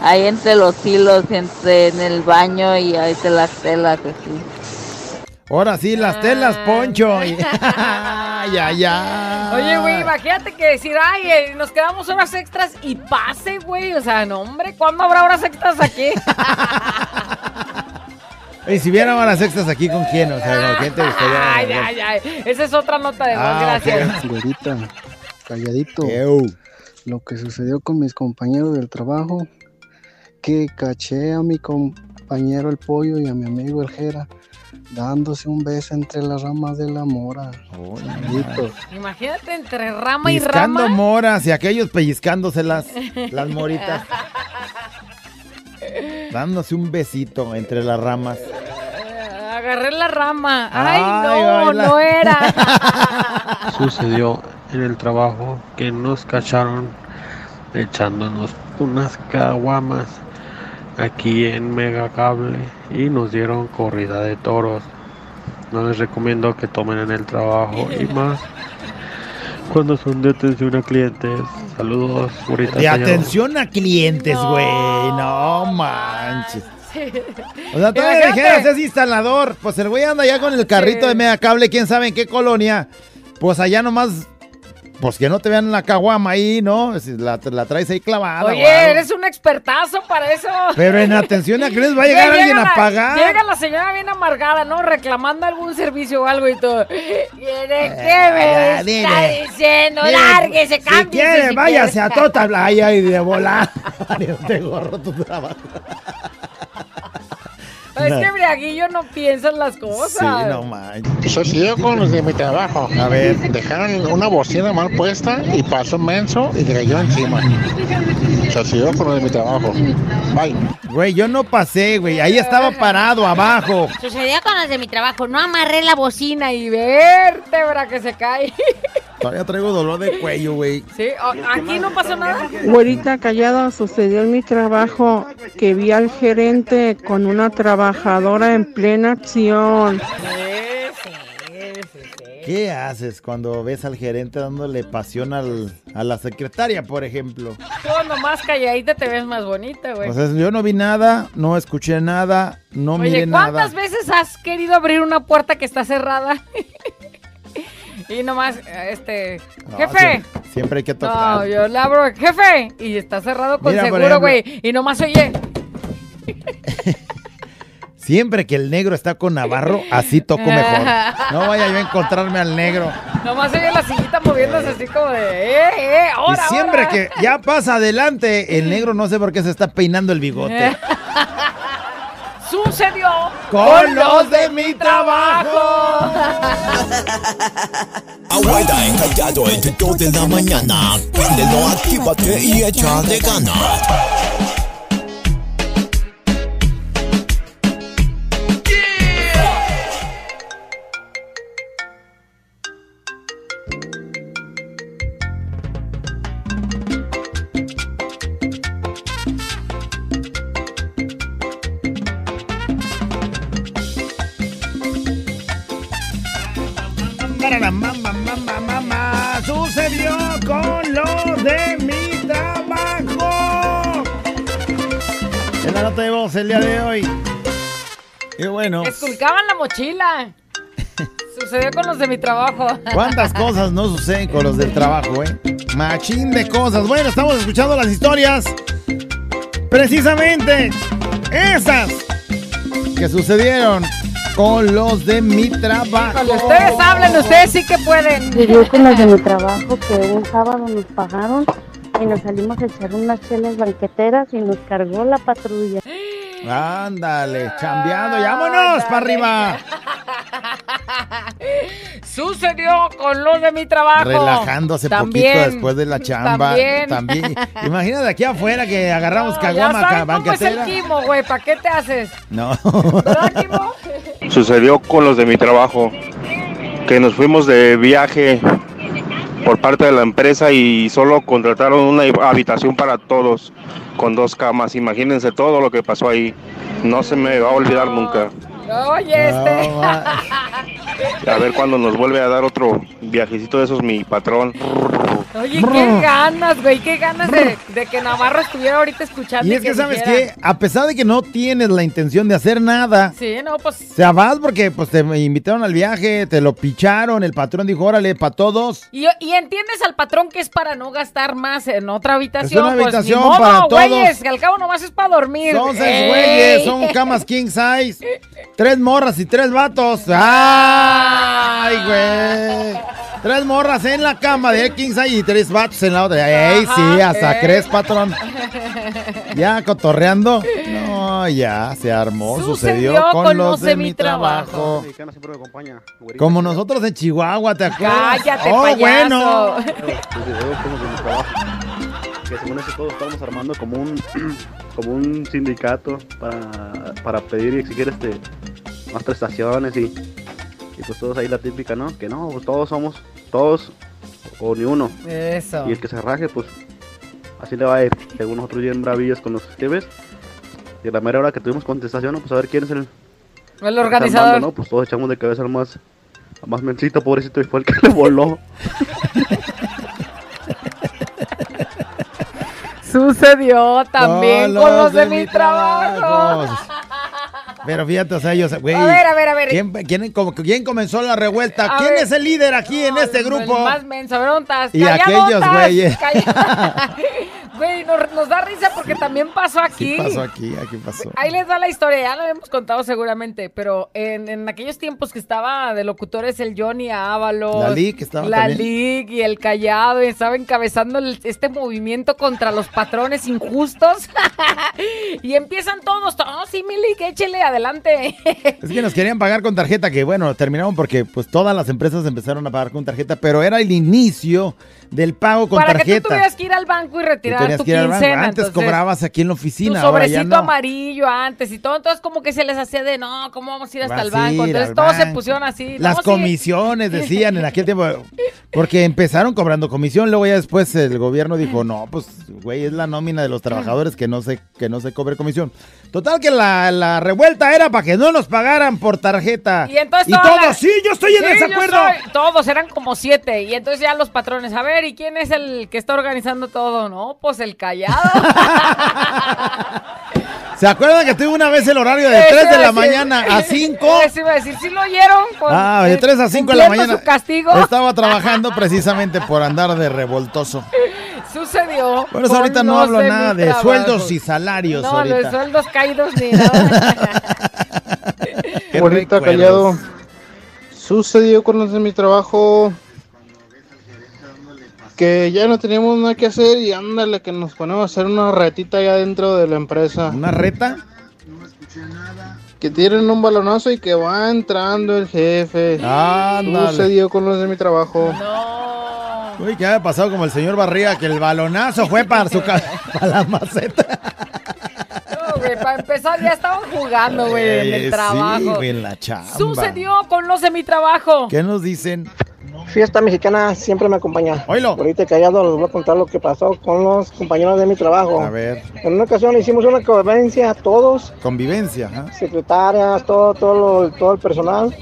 ahí entre los hilos, entre en el baño y ahí entre las telas, así. Ahora sí, las telas, Poncho. y- ya, ya. Oye, güey, imagínate que decir, ay, eh, nos quedamos horas extras y pase, güey. O sea, no, hombre, ¿cuándo habrá horas extras aquí? Y si vieran las extras aquí, ¿con quién? O sea, ¿con quién te gustaría? ay, ay, ay. Esa es otra nota de voz, Ah, gracias. Güerita, calladito. Eu. Lo que sucedió con mis compañeros del trabajo, que caché a mi compañero el pollo y a mi amigo el Jera dándose un beso entre las ramas de la mora. Imagínate entre rama y Pellizcando rama. moras y aquellos pellizcándose las, las moritas. Dándose un besito entre las ramas. Agarré la rama. Ay, Ay, no, baila. no era. Sucedió en el trabajo que nos cacharon echándonos unas caguamas aquí en Megacable y nos dieron corrida de toros. No les recomiendo que tomen en el trabajo y más cuando son de atención a clientes. Saludos, Burita De atención a clientes, güey. No manches. O sea, todavía Imagínate. dijeras, es instalador. Pues el güey anda ya con el carrito de media cable, quién sabe en qué colonia. Pues allá nomás, pues que no te vean la caguama ahí, ¿no? Si La, la traes ahí clavada. Oye, eres un expertazo para eso. Pero en atención a clientes va a llegar Llega alguien a pagar. Llega la señora bien amargada, ¿no? Reclamando algún servicio o algo y todo. ¿Quiere Eh, qué me está diciendo? Dile, Lárguese, Si cámbiese. quiere, si váyase quiere. a Tota Playa y de volar. Te gorro tu trabajo. Es que Briaguillo no piensa en las cosas. Sí, no manches. Sucedió con los de mi trabajo. A ver. Dejaron una bocina mal puesta y pasó menso y le cayó encima. Sucedió con los de mi trabajo. Bye. Güey, yo no pasé, güey. Ahí estaba parado abajo. Sucedió con los de mi trabajo. No amarré la bocina y vértebra que se cae. Todavía traigo dolor de cuello, güey. Sí, aquí no pasó nada. Güerita callada, sucedió en mi trabajo que vi al gerente con una trabajadora en plena acción. ¿Qué haces cuando ves al gerente dándole pasión al- a la secretaria, por ejemplo? Tú nomás calladita te ves más bonita, güey. O sea, yo no vi nada, no escuché nada, no Oye, miré ¿cuántas nada. veces has querido abrir una puerta que está cerrada? y nomás, este, No, jefe. siempre, siempre hay que tocar. No, yo le abro, jefe, y está cerrado con Mira, seguro, güey. Y nomás oye, Siempre que el negro está con Navarro, así toco mejor. No vaya yo a encontrarme al negro. nomás oye la sillita moviéndose así como de, eh, eh, ahora, y siempre ahora. que ya pasa adelante, el negro no sé por qué se está peinando el bigote. Sucedió Con los de mi trabajo. Abuela encallado entre 2 de la mañana. Préndelo, actívate y échale ganas. Mochila. Sucedió con los de mi trabajo. ¿cuántas cosas no suceden con los del trabajo, eh? Machín de cosas. Bueno, estamos escuchando las historias. Precisamente esas que sucedieron con los de mi trabajo. Cuando ustedes hablan, ustedes sí que pueden. Yo con los de mi trabajo que un sábado nos pagaron y nos salimos a echar unas chelas banqueteras y nos cargó la patrulla. Ándale, chambeando, y vámonos para arriba. Sucedió con los de mi trabajo. Relajándose También, poquito después de la chamba. También. Imagínate aquí afuera que agarramos Ya caguama sabes ca- cómo es el banquetera. quimo, güey. ¿Para qué te haces? No. Sucedió con los de mi trabajo, que nos fuimos de viaje por parte de la empresa y solo contrataron una habitación para todos con dos camas. Imagínense todo lo que pasó ahí. No se me va a olvidar nunca. Oye, este. A ver cuándo nos vuelve a dar otro viajecito de esos mi patrón. Oye, qué ganas, güey. Qué ganas de, de que Navarro estuviera ahorita escuchando. Y es que, ¿sabes qué? A pesar de que no tienes la intención de hacer nada, Sí, no, pues. o sea, vas porque pues te invitaron al viaje, te lo picharon, el patrón dijo, órale, para todos. Y, y entiendes al patrón que es para no gastar más en otra habitación. Es una pues, ni habitación modo, para todos. güeyes, que al cabo nomás es para dormir. Son seis ¡Ey! güeyes, son camas king size, tres morras y tres vatos. ¡Ay, güey! Tres morras en la cama de king size y tres vatos en la otra. ¡Ey, sí! Hasta ey. crees, patrón. Ya cotorreando. No, ya se armó, sucedió, Sucedió con, con los los de, de mi trabajo. trabajo. Como nosotros en Chihuahua, ¿te acuerdas? Cállate, oh, payaso. bueno. Que según eso todos estamos armando como un como un sindicato para, para pedir y exigir este más prestaciones y, y pues todos ahí la típica, ¿no? Que no, pues todos somos, todos o ni uno. Eso. Y el que se raje, pues así le va a ir. Según nosotros bien bravillos con los jefes. Y a la mera hora que tuvimos contestación, ¿no? pues a ver quién es el, El organizador. armando, ¿no? Pues todos echamos de cabeza al más, al más mencito, pobrecito, y fue el que le voló. Sucedió también con los de, mi trabajo. Pero fíjate, o sea, ellos, güey. A ver, a ver, a ver. ¿quién, quién, como- quién comenzó la revuelta? A ¿Quién ver. es el líder aquí en este grupo? El más. Y aquellos güeyes. Güey, nos, nos da risa porque también pasó aquí. ¿Qué pasó aquí? Aquí pasó. Ahí les da la historia, ya lo hemos contado seguramente, pero en, en aquellos tiempos que estaba de locutores el Johnny Ábalos, La Lic estaba la también. Lic y el Callado, y estaba encabezando el- este movimiento contra los patrones injustos. y empiezan todos, todos, sí, mi échele adelante. Es que nos querían pagar con tarjeta, que bueno, terminaron porque pues todas las empresas empezaron a pagar con tarjeta, pero era el inicio del pago con Para que tú tarjeta. tuvieras que ir al banco y retirar tu que banco. Antes entonces, cobrabas aquí en la tu oficina, ahora ya sobrecito no. amarillo antes y todo, entonces como que se les hacía de no, ¿cómo vamos a ir hasta Vas el banco? Entonces todos se pusieron así. Las comisiones decían en aquel tiempo, porque empezaron cobrando comisión, luego ya después el gobierno dijo, no, pues, güey, es la nómina de los trabajadores que no se, que no se cobre comisión. Total que la, la revuelta era para que no nos pagaran por tarjeta. Y entonces Y todos, sí, yo estoy en Sí, desacuerdo. soy- todos eran como siete. Y entonces ya los patrones, a ver, ¿y quién es el que está organizando todo? No, pues el callado. ¿Se acuerdan que tuve una vez el horario de Eso 3 de la decir- mañana a 5? Eso iba a decir, ¿sí lo oyeron? Con- Ah, de eh, 3 a 5 de la mañana. su castigo. Estaba trabajando precisamente por andar de revoltoso. Sucedió. Por eso con ahorita no hablo de nada de trabajo. sueldos y salarios No, ahorita. de sueldos caídos ni nada. Qué Bonita callado. Sucedió con los de mi trabajo que ya no teníamos nada que hacer y ándale que nos ponemos a hacer una retita allá dentro de la empresa. ¿Una reta? Que tienen un balonazo y que va entrando el jefe. Ándale. Sucedió con los de mi trabajo. Uy, ¿qué había pasado como el señor Barriga? Que el balonazo fue para su para la maceta. No, güey, para empezar ya estaban jugando, güey, en Eh, el trabajo. Sí, güey, en la chamba. Sucedió con los de mi trabajo. ¿Qué nos dicen? Fiesta mexicana siempre me acompaña. Ahorita callado les voy a contar lo que pasó con los compañeros de mi trabajo. A ver, En una ocasión hicimos una convivencia a todos, convivencia. ajá. secretarias, todo, todo, lo- todo el personal.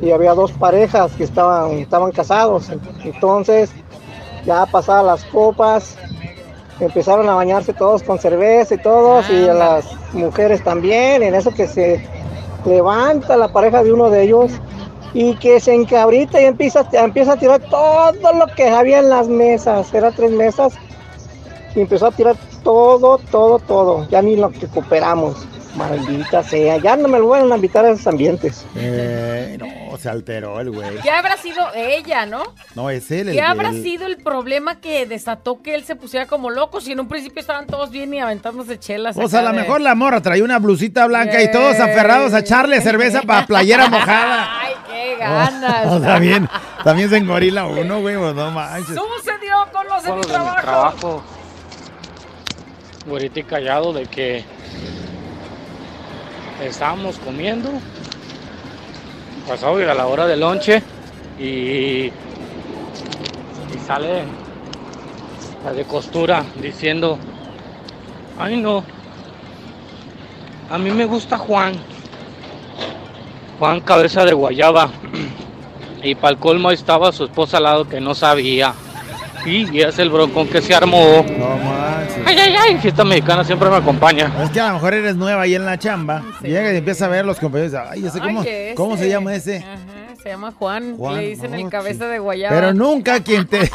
y había dos parejas que estaban, estaban casados. Entonces, ya pasadas las copas, empezaron a bañarse todos con cerveza y todos, y las mujeres también, en eso que se levanta la pareja de uno de ellos y que se encabrita y empieza, empieza a tirar todo lo que había en las mesas, eran tres mesas, y empezó a tirar todo, todo, todo, ya ni lo que cooperamos. Maldita sea, ya no me lo van a invitar a esos ambientes. Eh, no, se alteró el güey. ¿Qué habrá sido ella, no? No, es él. el- ¿Qué habrá el- sido el problema que desató que él se pusiera como loco? Si en un principio estaban todos bien y aventándose chelas. O sea, a lo de- mejor la morra traía una blusita blanca y todos aferrados a echarle cerveza para playera mojada. ¡Ay, qué ganas! O sea, bien, también se engorila uno, güey, pues no manches. Sucedió con los de Con mi los de mi trabajo. trabajo. Güerito y callado de que estábamos comiendo. Pasó a la hora del lonche y, y sale la de costura diciendo, ay no, a mí me gusta Juan. Juan cabeza de guayaba. Y para el colmo estaba su esposa al lado que no sabía. Y es el broncón que se armó. No manches. Ay, ay, ay, fiesta mexicana siempre me acompaña. Es que a lo mejor eres nueva ahí en la chamba. Y llega y empieza a ver los compañeros. Ay, ese, ¿cómo, Ay, ese. ¿cómo se llama ese? Ajá, se llama Juan. Juan, Le dicen el no, cabeza de guayaba. Pero nunca quien te.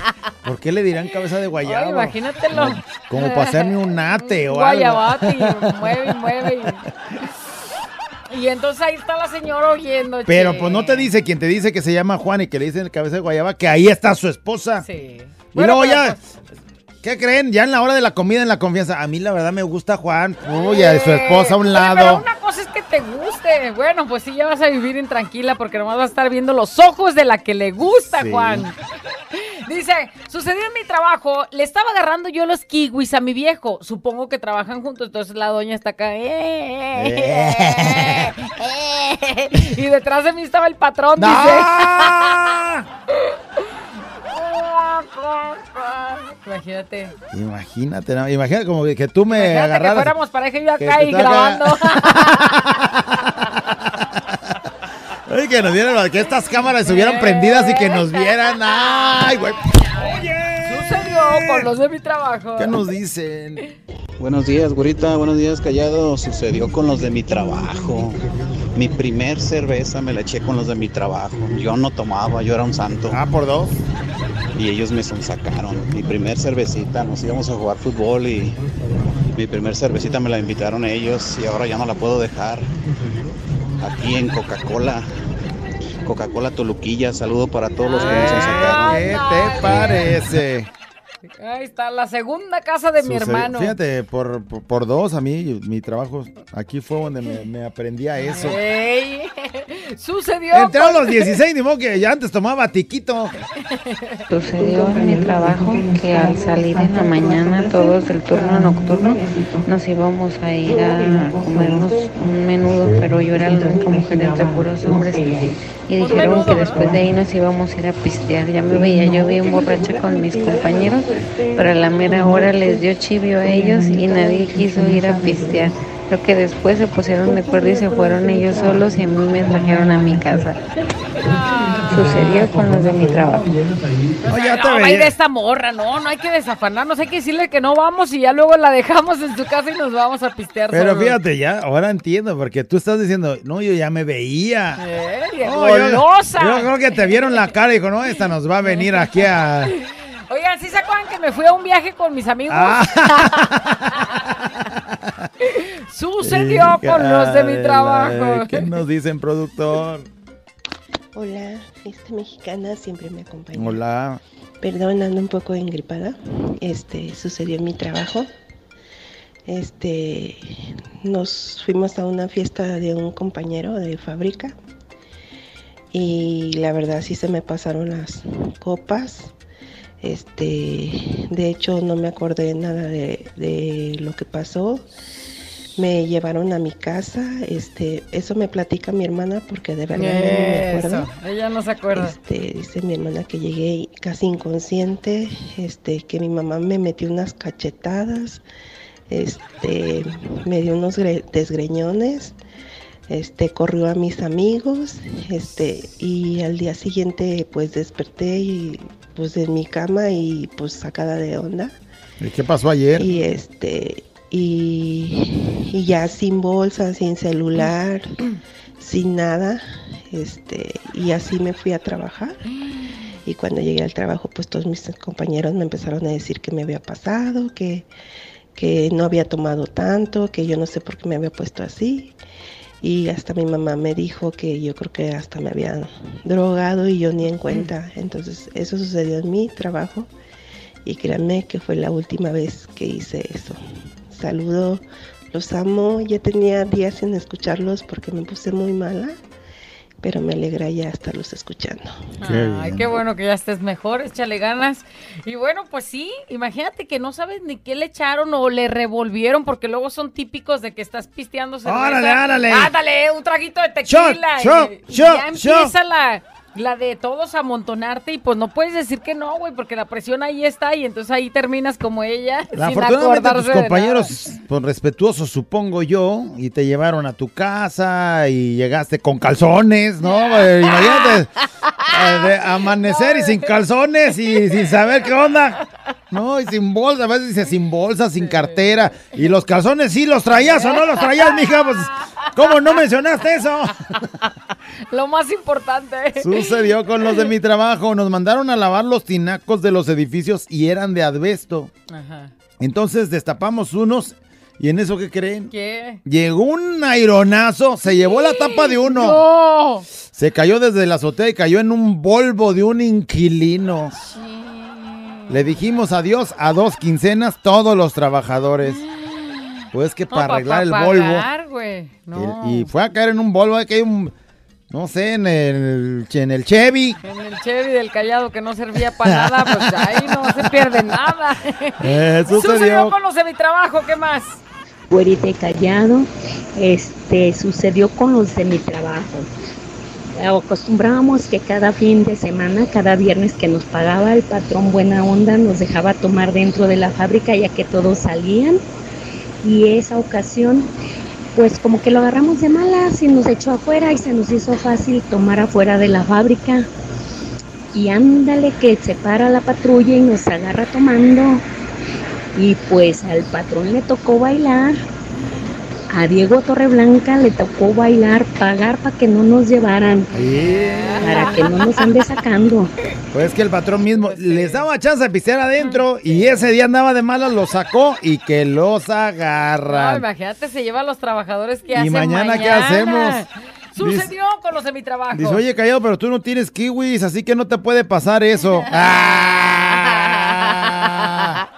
¿Por qué le dirán cabeza de guayaba? Ay, imagínatelo. Como para hacerme un nate o algo. Y mueve y mueve. Y... y entonces ahí está la señora oyendo. Pero che. pues no te dice quien te dice que se llama Juan y que le dicen el cabeza de guayaba, que ahí está su esposa. Sí. Y Bueno, luego ya, ¿qué creen? Ya en la hora de la comida, en la confianza, a mí la verdad me gusta Juan. Uy, a su esposa a un Oye, pero lado. una cosa es que te guste. Bueno, pues sí, ya vas a vivir intranquila porque nomás vas a estar viendo los ojos de la que le gusta, Sí. Juan. Dice, sucedió en mi trabajo, le estaba agarrando yo los kiwis a mi viejo. Supongo que trabajan juntos, entonces la doña está acá. "Eh, eh, eh". y detrás de mí estaba el patrón, ¡No! dice. Imagínate. Imagínate, ¿no? imagínate como que, que tú me Imagínate que agarraras. fuéramos pareja y yo que acá y grabando. Ay, que nos vieran, que estas cámaras estuvieran prendidas y que nos vieran. Ay, güey. Sucedió con los de mi trabajo. ¿Qué nos dicen? Buenos días, güerita. Buenos días, callado. Sucedió con los de mi trabajo. Mi primer cerveza me la eché con los de mi trabajo. Yo no tomaba, yo era un santo. Ah, por dos. Y ellos me sonsacaron. Mi primer cervecita, nos íbamos a jugar fútbol y mi primer cervecita me la invitaron ellos y ahora ya no la puedo dejar. Aquí en Coca-Cola. Coca-Cola Toluquilla. Saludo para todos los que me sonsacaron. ¿Qué te parece? Ahí está, la segunda casa de mi hermano. Fíjate, por, por, por dos, a mí, mi trabajo, aquí fue donde me, me aprendí a eso. Sucedió. Entraron los 16, ni modo que ya antes tomaba tiquito. Sucedió en mi trabajo que al salir en la mañana todos del turno nocturno nos íbamos a ir a comernos un menudo, pero yo era la única mujer entre puros hombres y dijeron que después de ahí nos íbamos a ir a pistear. Ya me veía yo bien borracha con mis compañeros, pero a la mera hora les dio chivio a ellos y nadie quiso ir a pistear. Creo que después se pusieron de acuerdo y se fueron ellos solos y a mí me trajeron a mi casa. Sucedió con los de mi trabajo. Oye, no, va a ir esta morra, no, no hay que desafanarnos, hay que decirle que no vamos y ya luego la dejamos en su casa y nos vamos a pistear Pero solos. fíjate, ya, ahora entiendo, porque tú estás diciendo, no, yo ya me veía. Eh, No, yo-. Yo, creo que te vieron la cara y dijo, no, esta nos va a venir aquí a... Oigan, ¿sí se acuerdan que me fui a un viaje con mis amigos? Ah. Sucedió con los de mi trabajo. ¿Qué nos dicen, productor? Hola, fiesta mexicana siempre me acompaña. Hola. Perdón, ando un poco engripada. Este sucedió en mi trabajo. Este nos fuimos a una fiesta de un compañero de fábrica. Y la verdad sí se me pasaron las copas. Este, de hecho no me acordé nada de, de lo que pasó. Me llevaron a mi casa, este, eso me platica mi hermana porque de verdad no me acuerdo. Eso, ella no se acuerda. Este, dice mi hermana que llegué casi inconsciente, este, que mi mamá me metió unas cachetadas, este, me dio unos gre- desgreñones, este corrió a mis amigos, este y al día siguiente pues desperté y pues en mi cama y pues sacada de onda ¿Y qué pasó ayer? y este y, ya sin bolsa, sin celular, sin nada, este y así me fui a trabajar. Y cuando llegué al trabajo, pues todos mis compañeros me empezaron a decir que me había pasado, que, que no había tomado tanto, que yo no sé por qué me había puesto así. Y hasta mi mamá me dijo que yo creo que hasta me habían drogado y yo ni en cuenta. Entonces eso sucedió en mi trabajo y créanme que fue la última vez que hice eso. Saludo, los amo, ya tenía días sin escucharlos porque me puse muy mala, pero me alegra ya estarlos escuchando. Ay, qué bueno que ya estés mejor, échale ganas. Y bueno, pues sí, imagínate que no sabes ni qué le echaron o le revolvieron, porque luego son típicos de que estás pisteando cerveza. Órale, árale. Ándale, un traguito de tequila. Shot, y- y shot, ya shot. empieza la, la de todos amontonarte y pues no puedes decir que no, güey, porque la presión ahí está y entonces ahí terminas como ella sin Afortunadamente tus compañeros, pues, respetuosos supongo yo, y te llevaron a tu casa y llegaste con calzones, ¿no? Imagínate, eh, de amanecer y sin calzones y sin saber qué onda, ¿no? Y sin bolsa, a veces dice sin bolsa, sin cartera, y los calzones sí los traías o no los traías, mija, pues, ¿cómo no mencionaste eso? Lo más importante. Sucedió con los de mi trabajo, nos mandaron a lavar los tinacos de los edificios y eran de asbesto. Ajá. Entonces destapamos unos y en eso, ¿qué creen? ¿Qué? Llegó un aironazo, se llevó la tapa de uno. ¡No! Se cayó desde la azotea y cayó en un Volvo de un inquilino. Le dijimos adiós a dos quincenas todos los trabajadores. Pues que No, para pa- arreglar el Volvo. pagar, güey. No. el- y fue a caer en un Volvo, que hay un, no sé, en el, en el Chevy. En el Chevy del Callado que no servía para nada, pues ahí no se pierde nada. Eh, sucedió. con los de mi trabajo, ¿qué más? Güerita y Callado, este, sucedió con los de mi trabajo. Acostumbrábamos que cada fin de semana, cada viernes que nos pagaba el patrón buena onda, nos dejaba tomar dentro de la fábrica ya que todos salían. Y esa ocasión, pues como que lo agarramos de malas y nos echó afuera y se nos hizo fácil tomar afuera de la fábrica. Y ándale que se para la patrulla y nos agarra tomando. Y pues al patrón le tocó bailar. A Diego Torreblanca le tocó bailar, pagar para que no nos llevaran, para que no nos ande sacando. Pues que el patrón mismo les daba chance de pistear adentro y ese día andaba de malas, los sacó y que los No, agarran. imagínate, se lleva a los trabajadores que ¿Y hacen mañana qué hacemos? Sucedió con los de mi trabajo. Dice, oye, callado, pero tú no tienes kiwis, así que no te puede pasar eso. Ah,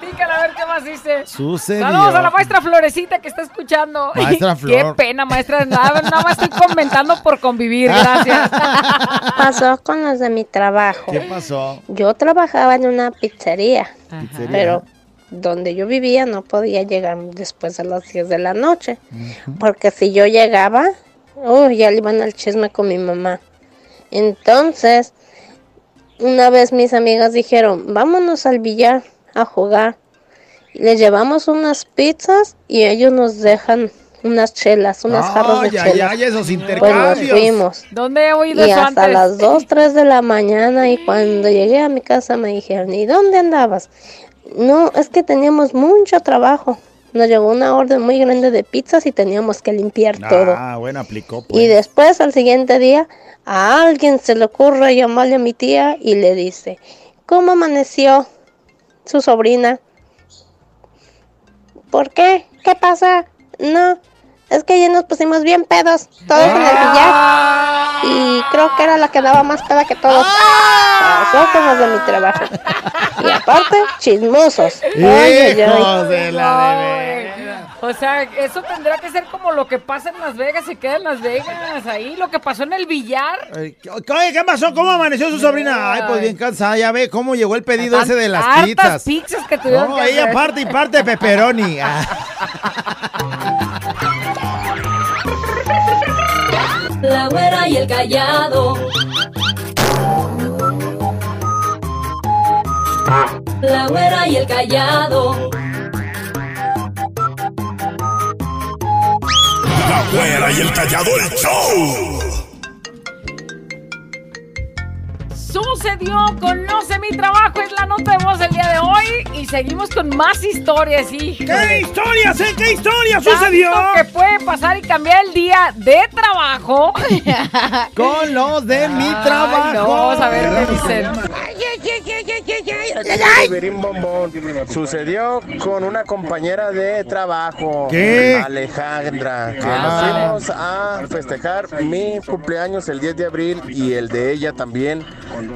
Pícala a ver qué más dice. Sucedió. Saludos a la maestra Florecita que está escuchando. Maestra Qué pena, maestra. Nada, nada más estoy comentando por convivir, gracias. Pasó con los de mi trabajo. ¿Qué pasó? Yo trabajaba en una pizzería, Pizzería. pero donde yo vivía no podía llegar después de las 10 de la noche, porque si yo llegaba, uy, ya le iban al chisme con mi mamá. Entonces, una vez mis amigas dijeron, vámonos al billar a jugar. Y les llevamos unas pizzas y ellos nos dejan unas chelas, unas jarros de ay, chelas. ay, esos Pues nos intercambios. fuimos. ¿Dónde he oído Y hasta antes? las 2, 3 de la mañana y cuando llegué a mi casa me dijeron, ¿y dónde andabas? No, es que teníamos mucho trabajo. Nos llegó una orden muy grande de pizzas y teníamos que limpiar todo. Ah, bueno, aplicó. Pues. Y después al siguiente día a alguien se le ocurre llamarle a mi tía y le dice, ¿cómo amaneció su sobrina? ¿Por qué? ¿Qué pasa? No, es que ya nos pusimos bien pedos, todos en el billar. Y creo que era la que daba más peda que todos. Pasó con los de mi trabajo. Y aparte, chismosos. Ay, ay, ay. De la de O sea, eso tendrá que ser como lo que pasa en Las Vegas, se queda en Las Vegas, ahí, lo que pasó en el billar. Oye, ¿qué pasó? ¿Cómo amaneció su sobrina? Ay, pues bien cansada, ya ve cómo llegó el pedido ese de las pizzas. pizzas que tuvieron No, que ella hacer. parte y parte pepperoni. Ah. La güera y el callado. La güera y el callado. La güera y el callado el show. Sucedió, conoce mi trabajo, es la nota de voz del día de hoy y seguimos con más historias, hijo. ¿Qué historias, eh? ¿Qué historia sucedió? que puede pasar y cambiar el día de trabajo. Con los de mi Ay, trabajo. no, vamos a ver qué dicen. Tibirín bombón. Sucedió con una compañera de trabajo, ¿Qué? Alejandra, que Ah. nos fuimos a festejar mi cumpleaños el 10 de abril y el de ella también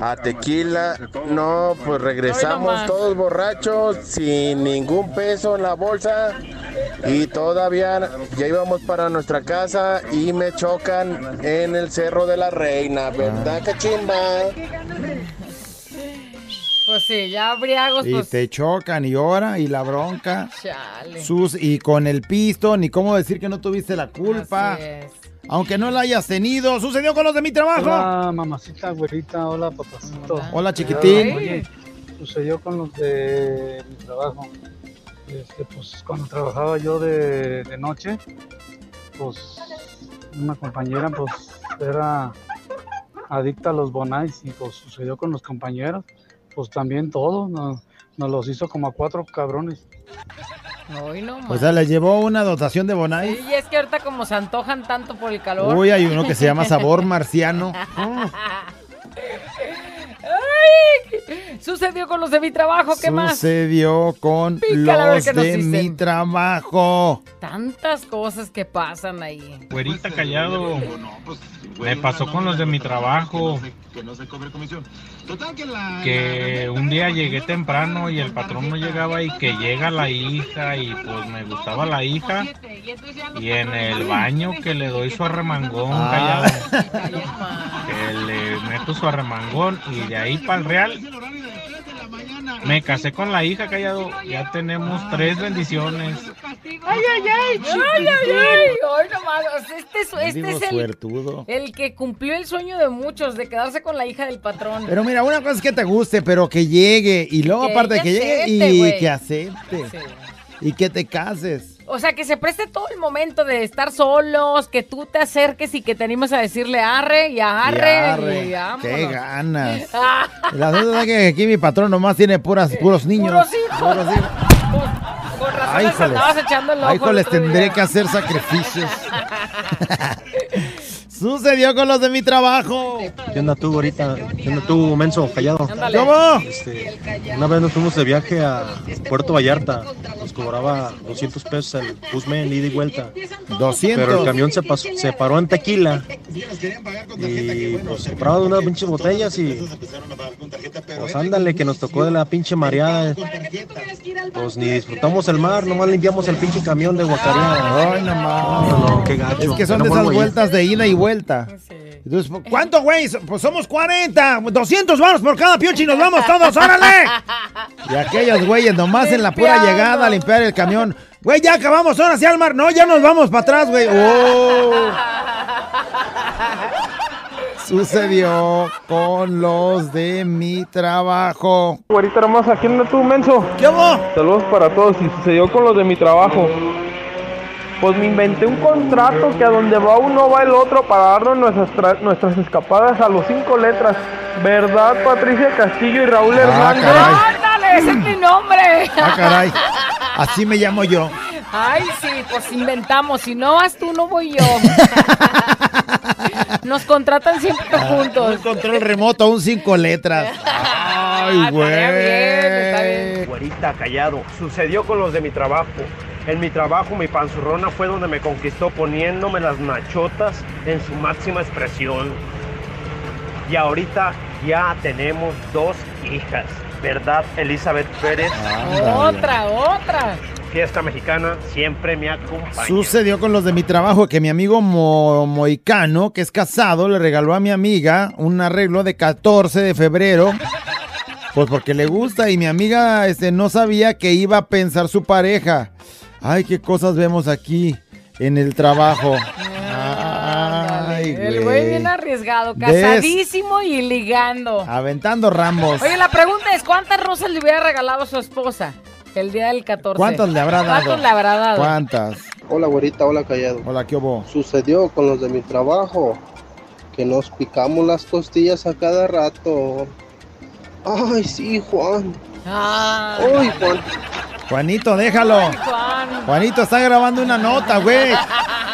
a Tequila. No, pues regresamos todos borrachos, sin ningún peso en la bolsa y todavía ya íbamos para nuestra casa y me chocan en el Cerro de la Reina, ¿verdad, cachimba? Pues sí, ya briagos, Y pues. te chocan y ahora y la bronca. Chale. Sus, y con el pisto, ni cómo decir que no tuviste la culpa. Así es. Aunque no la hayas tenido. Sucedió con los de mi trabajo. Hola, mamacita, güerita, hola, papacito. Hola, chiquitín. Oye, sucedió con los de mi trabajo. Este, pues cuando trabajaba yo de, de noche, pues una compañera pues era adicta a los bonais y pues sucedió con los compañeros, pues también todo, nos, nos los hizo como a cuatro cabrones. Hoy no O sea, le llevó una dotación de Bonai. Sí, y es que ahorita como se antojan tanto por el calor. Uy, hay uno que se llama sabor marciano. Sucedió con los de mi trabajo, ¿qué más? Sucedió con Pícala los de dicen. mi trabajo. Tantas cosas que pasan ahí. Güerita callado. Me pasó con los de mi trabajo. Que un día llegué temprano y el patrón no llegaba y que llega la hija y pues me gustaba la hija. Y en el baño que le doy su arremangón Ah. callado. Que le meto su arremangón y de ahí para real. Me casé con la hija callado. Ya tenemos tres bendiciones. Ay, ay, ay, ay, ay, ay. Hoy nomás, sea, este, es- este es el, suertudo. el que cumplió el sueño de muchos de quedarse con la hija del patrón. Pero mira, una cosa es que te guste, pero que llegue. Y luego, Que aparte que llegue, y que acepte. Y que te cases. O sea, que se preste todo el momento de estar solos, que tú te acerques y que te animes a decirle arre y arre. Y arre. y. Qué ganas. La verdad es que aquí mi patrón nomás tiene puras, puros niños. Puros hijos. Puros hijos. Con razón Ay, les andabas echando el ojo Ay, otro tendré día. que hacer sacrificios. Sucedió con los de mi trabajo. ¿Qué onda tú ahorita? ¿Qué onda tú, menso, callado? Ándale. ¿Cómo? Este, una vez nos fuimos de viaje a Puerto Vallarta. Nos cobraba 200 pesos el busmen ida y vuelta. 200. Pero el camión se, pasó- se paró en tequila. Y pues compraba unas pinches botellas y... Pues ándale, que nos tocó de la pinche mareada. Pues ni disfrutamos el mar, nomás limpiamos el pinche camión de guacareada. Ay, no No, no, qué gacho. Es que son de esas vueltas de ida y vuelta. Entonces, ¿cuánto, güey? Pues somos 40. 200 varos por cada pioche y nos vamos todos, órale. Y aquellos güeyes nomás en la pura llegada a limpiar el camión. Güey, ya acabamos, ahora sí al mar. No, ya nos vamos para atrás, güey. Oh. Sucedió con los de mi trabajo. Güerita hermosa, ¿quién anda tú, menso? ¿Qué hubo? Saludos para todos y sucedió con los de mi trabajo. Pues me inventé un contrato que a donde va uno va el otro para darnos nuestras, tra- nuestras escapadas a los cinco letras. ¿Verdad, Patricia Castillo y Raúl Hernández? caray. ¡Ese es mi nombre! Ah, caray. Así me llamo yo. Ay, sí, pues inventamos. Si no vas tú, no voy yo. Nos contratan siempre juntos. Un control remoto, un cinco letras. Ay, güey. Güerita, callado. Sucedió con los de mi trabajo. En mi trabajo, mi panzurrona fue donde me conquistó poniéndome las nachotas en su máxima expresión. Y ahorita ya tenemos dos hijas. ¿Verdad, Elizabeth Pérez? Otra, otra. Fiesta mexicana siempre me acompaña. Sucedió con los de mi trabajo que mi amigo Mo- Moicano, que es casado, le regaló a mi amiga un arreglo de 14 de febrero. Pues porque le gusta y mi amiga este, no sabía que iba a pensar su pareja. Ay, qué cosas vemos aquí en el trabajo. Ay, El güey bien arriesgado, casadísimo y ligando. Aventando ramos. Oye, la pregunta es, ¿cuántas rosas le hubiera regalado a su esposa el día del 14? ¿Cuántas le habrá dado? ¿Cuántas le habrá dado? ¿Cuántas? Hola, güerita, hola, callado. Hola, ¿qué hubo? Sucedió con los de mi trabajo que nos picamos las costillas a cada rato. Ay, sí, Juan. Ay, Juan. Juanito, déjalo. Juanito está grabando una nota, güey.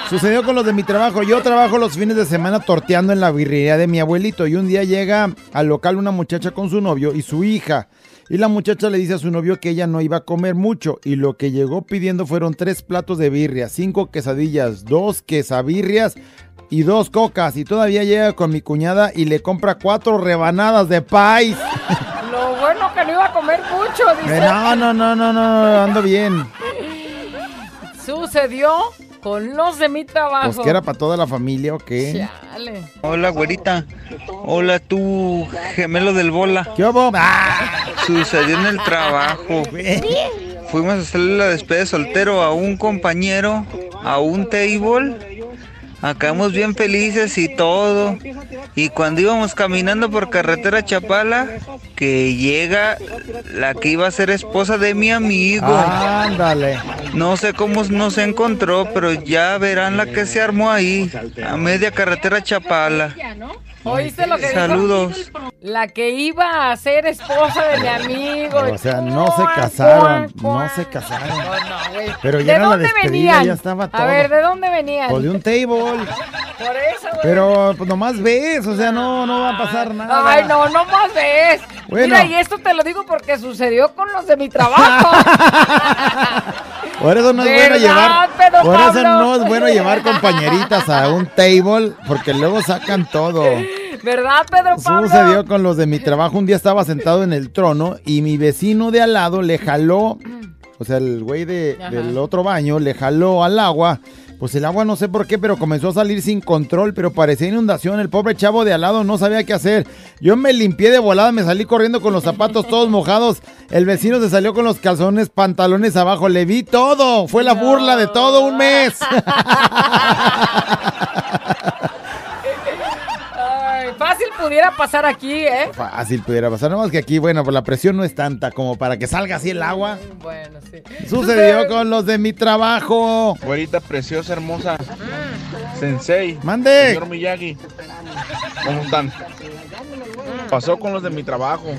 Sucedió con los de mi trabajo. Yo trabajo los fines de semana torteando en la birrería de mi abuelito. Y un día llega al local una muchacha con su novio y su hija. Y la muchacha le dice a su novio que ella no iba a comer mucho. Y lo que llegó pidiendo fueron tres platos de birria, cinco quesadillas, dos quesabirrias y dos cocas. Y todavía llega con mi cuñada y le compra cuatro rebanadas de pais. Lo bueno que no iba a comer mucho, dice. No, no, no, no, no, ando bien. Sucedió con los de mi trabajo. Pues que era para toda la familia o qué. Chale. Hola, güerita. Hola, tú, gemelo del bola. ¿Qué hubo? Sucedió en el trabajo. Fuimos a hacerle la despedida de soltero a un compañero, a un table. Acabamos bien felices y todo. Y cuando íbamos caminando por carretera Chapala, que llega la que iba a ser esposa de mi amigo. Ándale. No sé cómo nos encontró, pero ya verán la que se armó ahí, a media carretera Chapala. ¿Oíste lo que dijo? Saludos. La que iba a ser esposa de mi amigo. O sea, no se casaron, no se casaron. Pero ya ¿De era dónde venían? ya estaba todo. A ver, ¿de dónde venían? O de un table. Por eso, güey. Pero pues nomás ves, o sea, no, no va a pasar nada. Ay, no, no más ves. Bueno. Mira, y esto te lo digo porque sucedió con los de mi trabajo. Por eso no es bueno ¿Verdad, llevar. Por eso no es bueno llevar compañeritas a un table, porque luego sacan todo. ¿Verdad, Pedro Pablo? Sucedió con los de mi trabajo. Un día estaba sentado en el trono y mi vecino de al lado le jaló, o sea, el güey de- del otro baño le jaló al agua. Pues el agua no sé por qué, pero comenzó a salir sin control, pero parecía inundación. El pobre chavo de al lado no sabía qué hacer. Yo me limpié de volada, me salí corriendo con los zapatos todos mojados. El vecino se salió con los calzones, pantalones abajo. Le vi todo. Fue la burla de todo un mes. Pudiera pasar aquí, ¿eh? Fácil pudiera pasar, nomás que aquí, bueno, pues la presión no es tanta como para que salga así el agua. Bueno, sí. Sucedió con los de mi trabajo. Güerita preciosa, hermosa. Sensei. Mande. Señor Miyagi. ¿Cómo están? Pasó con los de mi trabajo.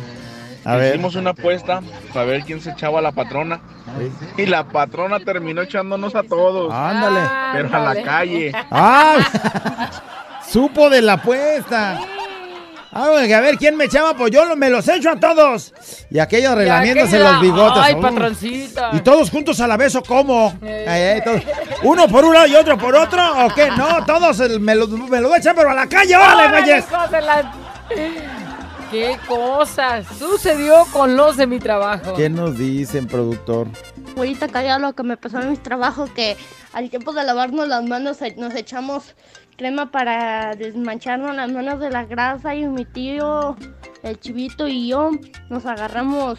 A ver. Hicimos una apuesta para ver quién se echaba a la patrona. Y la patrona terminó echándonos a todos. Ándale. Pero a la calle. ¡Ah! Supo de la apuesta. Ah, a ver quién me echaba, pues yo me los echo a todos. Y aquellos relamiéndose aquella- los bigotes. Ay, Uh. patroncita. ¿Y todos juntos a la vez o cómo? Eh. Ay, ay, todos. ¿Uno por un lado y otro por otro? ¿O qué? No, todos el- me lo, me lo echan, pero a la calle, órale, Órale, güeyes. la- ¿Qué cosas sucedió con los de mi trabajo? ¿Qué nos dicen, productor? Ahorita calla lo que me pasó en mi trabajo, que al tiempo de lavarnos las manos eh, nos echamos crema para desmancharnos las manos de la grasa y mi tío, el chivito y yo nos agarramos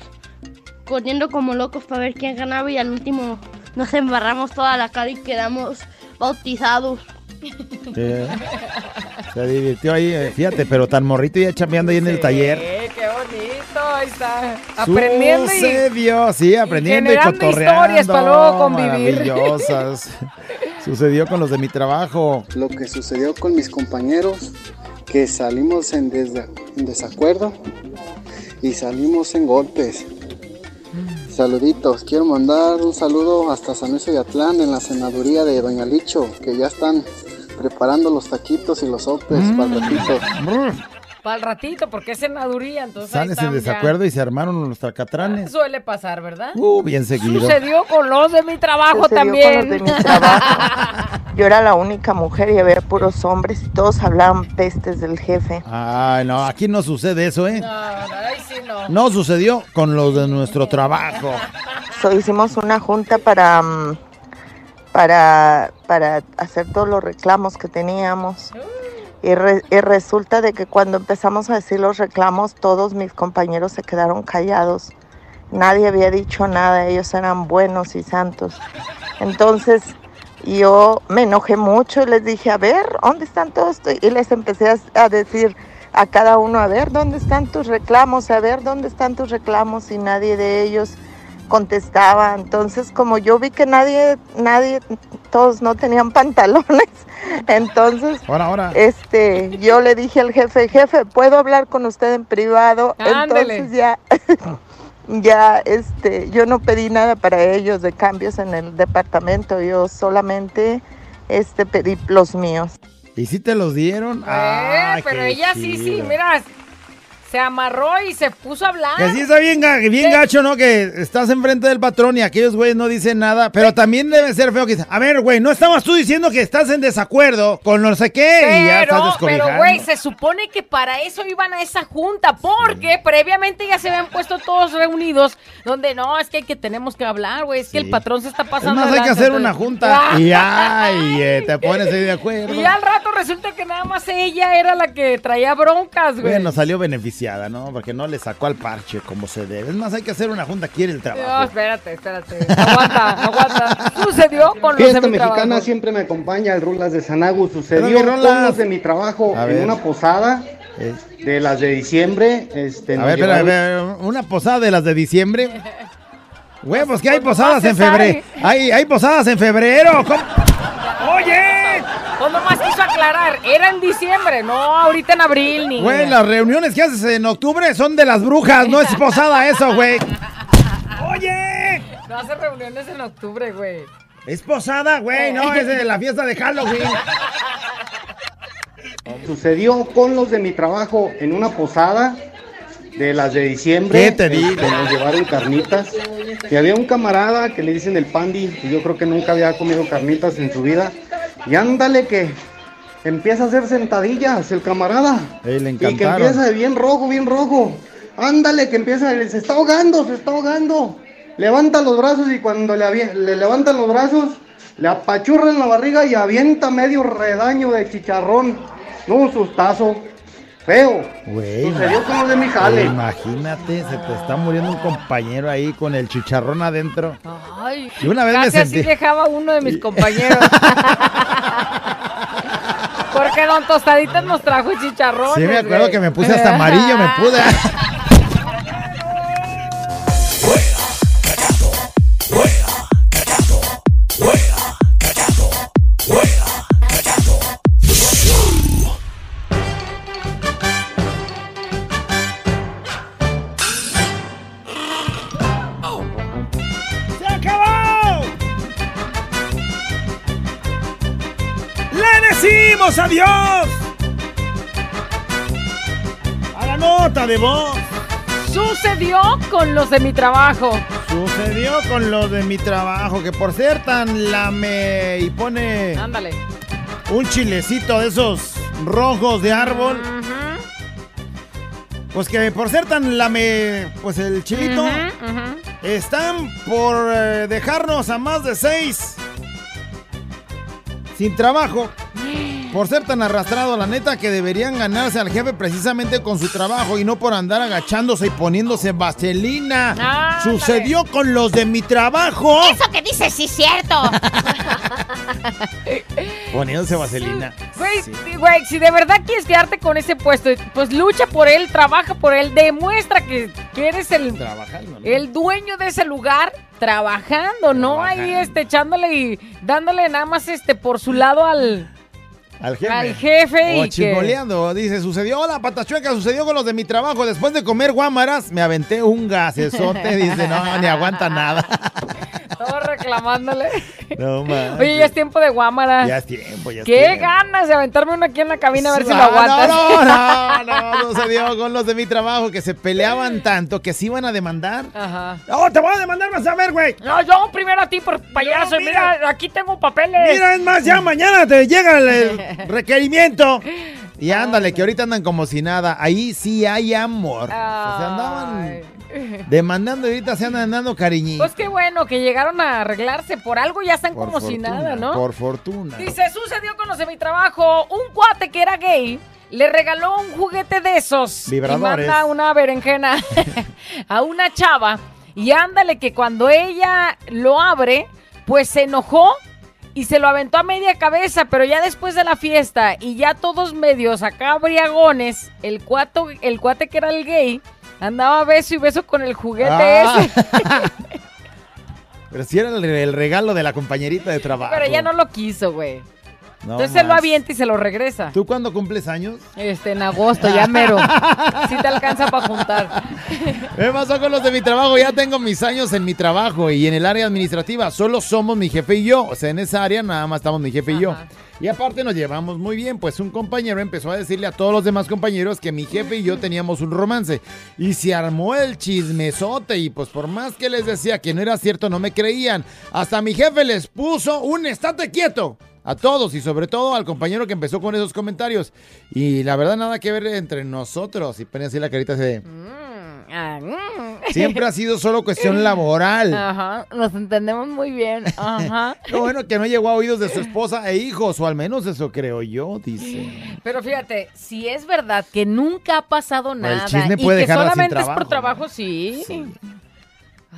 corriendo como locos para ver quién ganaba y al último nos embarramos toda la cara y quedamos bautizados. Eh, Se divirtió ahí, eh, fíjate, pero tan morrito ya chambeando ahí en el taller. Qué bonito, ahí está. Aprendiendo y, Sucedió, sí, aprendiendo y, generando cotorreando. historias para luego convivir. Maravillosas. Sucedió con los de mi trabajo. Lo que sucedió con mis compañeros, que salimos en, desacuerdo y salimos en golpes. Saluditos, quiero mandar un saludo hasta San Luis de Atlán en la senaduría de Doña Licho, que ya están preparando los taquitos y los sopes Mm. para el ratito. Para el ratito, porque es cenaduría, entonces Sales en ya. desacuerdo y se armaron los tracatranes. Suele pasar, ¿verdad? Uh, bien seguido. Sucedió con los de mi trabajo Sucedió también. con los de mi trabajo. Yo era la única mujer y había puros hombres y todos hablaban pestes del jefe. Ay, no, aquí no sucede eso, ¿eh? No, no, ahí sí no. No sucedió con los de nuestro trabajo. So, hicimos una junta para, mm, para, para hacer todos los reclamos que teníamos. Y, re- resulta de que cuando empezamos a decir los reclamos, todos mis compañeros se quedaron callados. Nadie había dicho nada, ellos eran buenos y santos. Entonces yo me enojé mucho y les dije, a ver, ¿dónde están todos? Y les empecé a decir a cada uno, a ver, ¿dónde están tus reclamos? A ver, ¿dónde están tus reclamos? Y nadie de ellos contestaba. Entonces, como yo vi que nadie, nadie, todos no tenían pantalones, entonces, Ahora, ahora. este, yo le dije al jefe, jefe, ¿puedo hablar con usted en privado? Entonces ya, ya, este, yo no pedí nada para ellos de cambios en el departamento, yo solamente, este, pedí los míos. ¿Y si te los dieron? Ah, Eh, pero qué ella sí, sí, chido. Se amarró y se puso a hablar. Que sí está bien, bien gacho, ¿no? Que estás enfrente del patrón y aquellos güeyes no dicen nada. Pero también debe ser feo que dicen, a ver, güey, no estabas tú diciendo que estás en desacuerdo con no sé qué y ya estás Pero, pero, güey, se supone que para eso iban a esa junta, porque previamente ya se habían puesto todos reunidos, donde no, es que, hay que tenemos que hablar, güey, es que el patrón se está Es pasando. más, hay que hacer una junta. Ah. Y ay, eh, te pones ahí de acuerdo. Y al rato resulta que nada más ella era la que traía broncas, güey. Bueno, salió ¿no? Porque no le sacó al parche como se debe. Es más, hay que hacer una junta aquí en el No, trabajo. espérate, espérate. Aguanta, aguanta. Sucedió con los Fiesta de mi mexicana trabajo. siempre me acompaña el Rulas de Sanagu. Sucedió con los de mi trabajo A en ver. una posada de las de diciembre. Este, A ver, espera, a llevaron- ver, una posada de las de diciembre. Pues que hay Pues posadas nomás en febrero. Hay, hay posadas en febrero. ¿Cómo? ¡Oye! Pues nomás quiso aclarar, era en diciembre, no ahorita en abril ni. Güey, las reuniones que haces en octubre son de las brujas, no es posada eso, güey. ¡Oye! No hace reuniones en octubre, güey. Es posada, güey, no, es de la fiesta de Halloween. Sucedió con los de mi trabajo en una posada de las de diciembre. ¿Qué te digo? Nos llevaron carnitas. Y había un camarada que le dicen el pandi, y yo creo que nunca había comido carnitas en su vida. Y ándale que empieza a hacer sentadillas el camarada. Ey, le Y que empieza de bien rojo, bien rojo. Ándale, que empieza, se está ahogando, se está ahogando. Levanta los brazos y cuando le, levantan los brazos, le apachurra en la barriga y avienta medio redaño de chicharrón. No, un sustazo. Feo. Güey. Sucedió con los de mi jale. Imagínate, se te está muriendo un compañero ahí con el chicharrón adentro. Ay, Y una vez me casi así sentí- dejaba uno de mis compañeros. Porque Don Tostaditas nos trajo chicharrón. Sí, me acuerdo que me puse hasta amarillo, me pude. adiós! A la nota de voz. Sucedió con los de mi trabajo. Sucedió con lo de mi trabajo, que por ser tan lame y pone Ándale. un chilecito de esos rojos de árbol, pues que por ser tan lame, pues el chilito, están por eh, dejarnos a más de seis sin trabajo. Por ser tan arrastrado, la neta, que deberían ganarse al jefe precisamente con su trabajo y no por andar agachándose y poniéndose vaselina. Ándale. Sucedió con los de mi trabajo. Eso que dices sí es cierto. Poniéndose vaselina. Güey, sí, güey, si de verdad quieres quedarte con ese puesto, pues lucha por él, trabaja por él, demuestra que, que eres el, Trabajando, ¿no? el dueño de ese lugar trabajando, no ahí este echándole y dándole nada más este por su lado al Al jefe. Al jefe O y que- chismoleando. Dice, sucedió, hola, patachueca, sucedió con los de mi trabajo. Después de comer guámaras, me aventé un gasesote. Dice, no, ni aguanta nada. todo reclamándole. No, man. Oye, ya es tiempo de guámara. Ya es tiempo, ya es Qué tiempo. ganas de aventarme uno aquí en la cabina a ver si lo aguantas. No, no, no, no, sucedió con los de mi trabajo que se peleaban tanto que se iban a demandar. Ajá. No, te voy a demandar, vas a ver, güey. No, yo primero a ti por payaso. mira, aquí tengo papeles. Mira, es más, ya mañana te llega el, el requerimiento. Y ándale, que ahorita andan como si nada. Ahí sí hay amor. O sea, andaban demandando ahorita se andan dando cariñito. Pues qué bueno que llegaron a arreglarse. Por algo ya están como si nada, ¿no? Por fortuna. Dice, sucedió con los de mi trabajo. Un cuate que era gay le regaló un juguete de esos. Vibradores. Y manda una berenjena a una chava. Y ándale que cuando ella lo abre, pues se enojó y se lo aventó a media cabeza. Pero ya después de la fiesta y ya todos medios acá briagones, el, cuato, el cuate que era el gay andaba beso y beso con el juguete Ah. ese. Pero si era el, el regalo de la compañerita de trabajo. Pero ella no lo quiso, güey. No Entonces se lo más. avienta y se lo regresa. ¿Tú cuándo cumples años? Este, en agosto, ya mero. Sí te alcanza para juntar. ¿Qué pasó con los de mi trabajo? Ya tengo mis años en mi trabajo y en el área administrativa. Solo somos mi jefe y yo. O sea, en esa área nada más estamos mi jefe y yo. Y aparte nos llevamos muy bien. Pues un compañero empezó a decirle a todos los demás compañeros que mi jefe y yo teníamos un romance. Y se armó el chismesote. Y pues por más que les decía que no era cierto, no me creían. Hasta mi jefe les puso un estate quieto. A todos y sobre todo al compañero que empezó con esos comentarios. Y la verdad nada que ver entre nosotros. Y pone así la carita de... Siempre ha sido solo cuestión laboral. Ajá, nos entendemos muy bien. Ajá. Lo bueno que no llegó a oídos de su esposa e hijos, o al menos eso creo yo, dice. Pero fíjate, si es verdad que nunca ha pasado El nada chisme y puede que dejarla sin solamente es por trabajo, sí.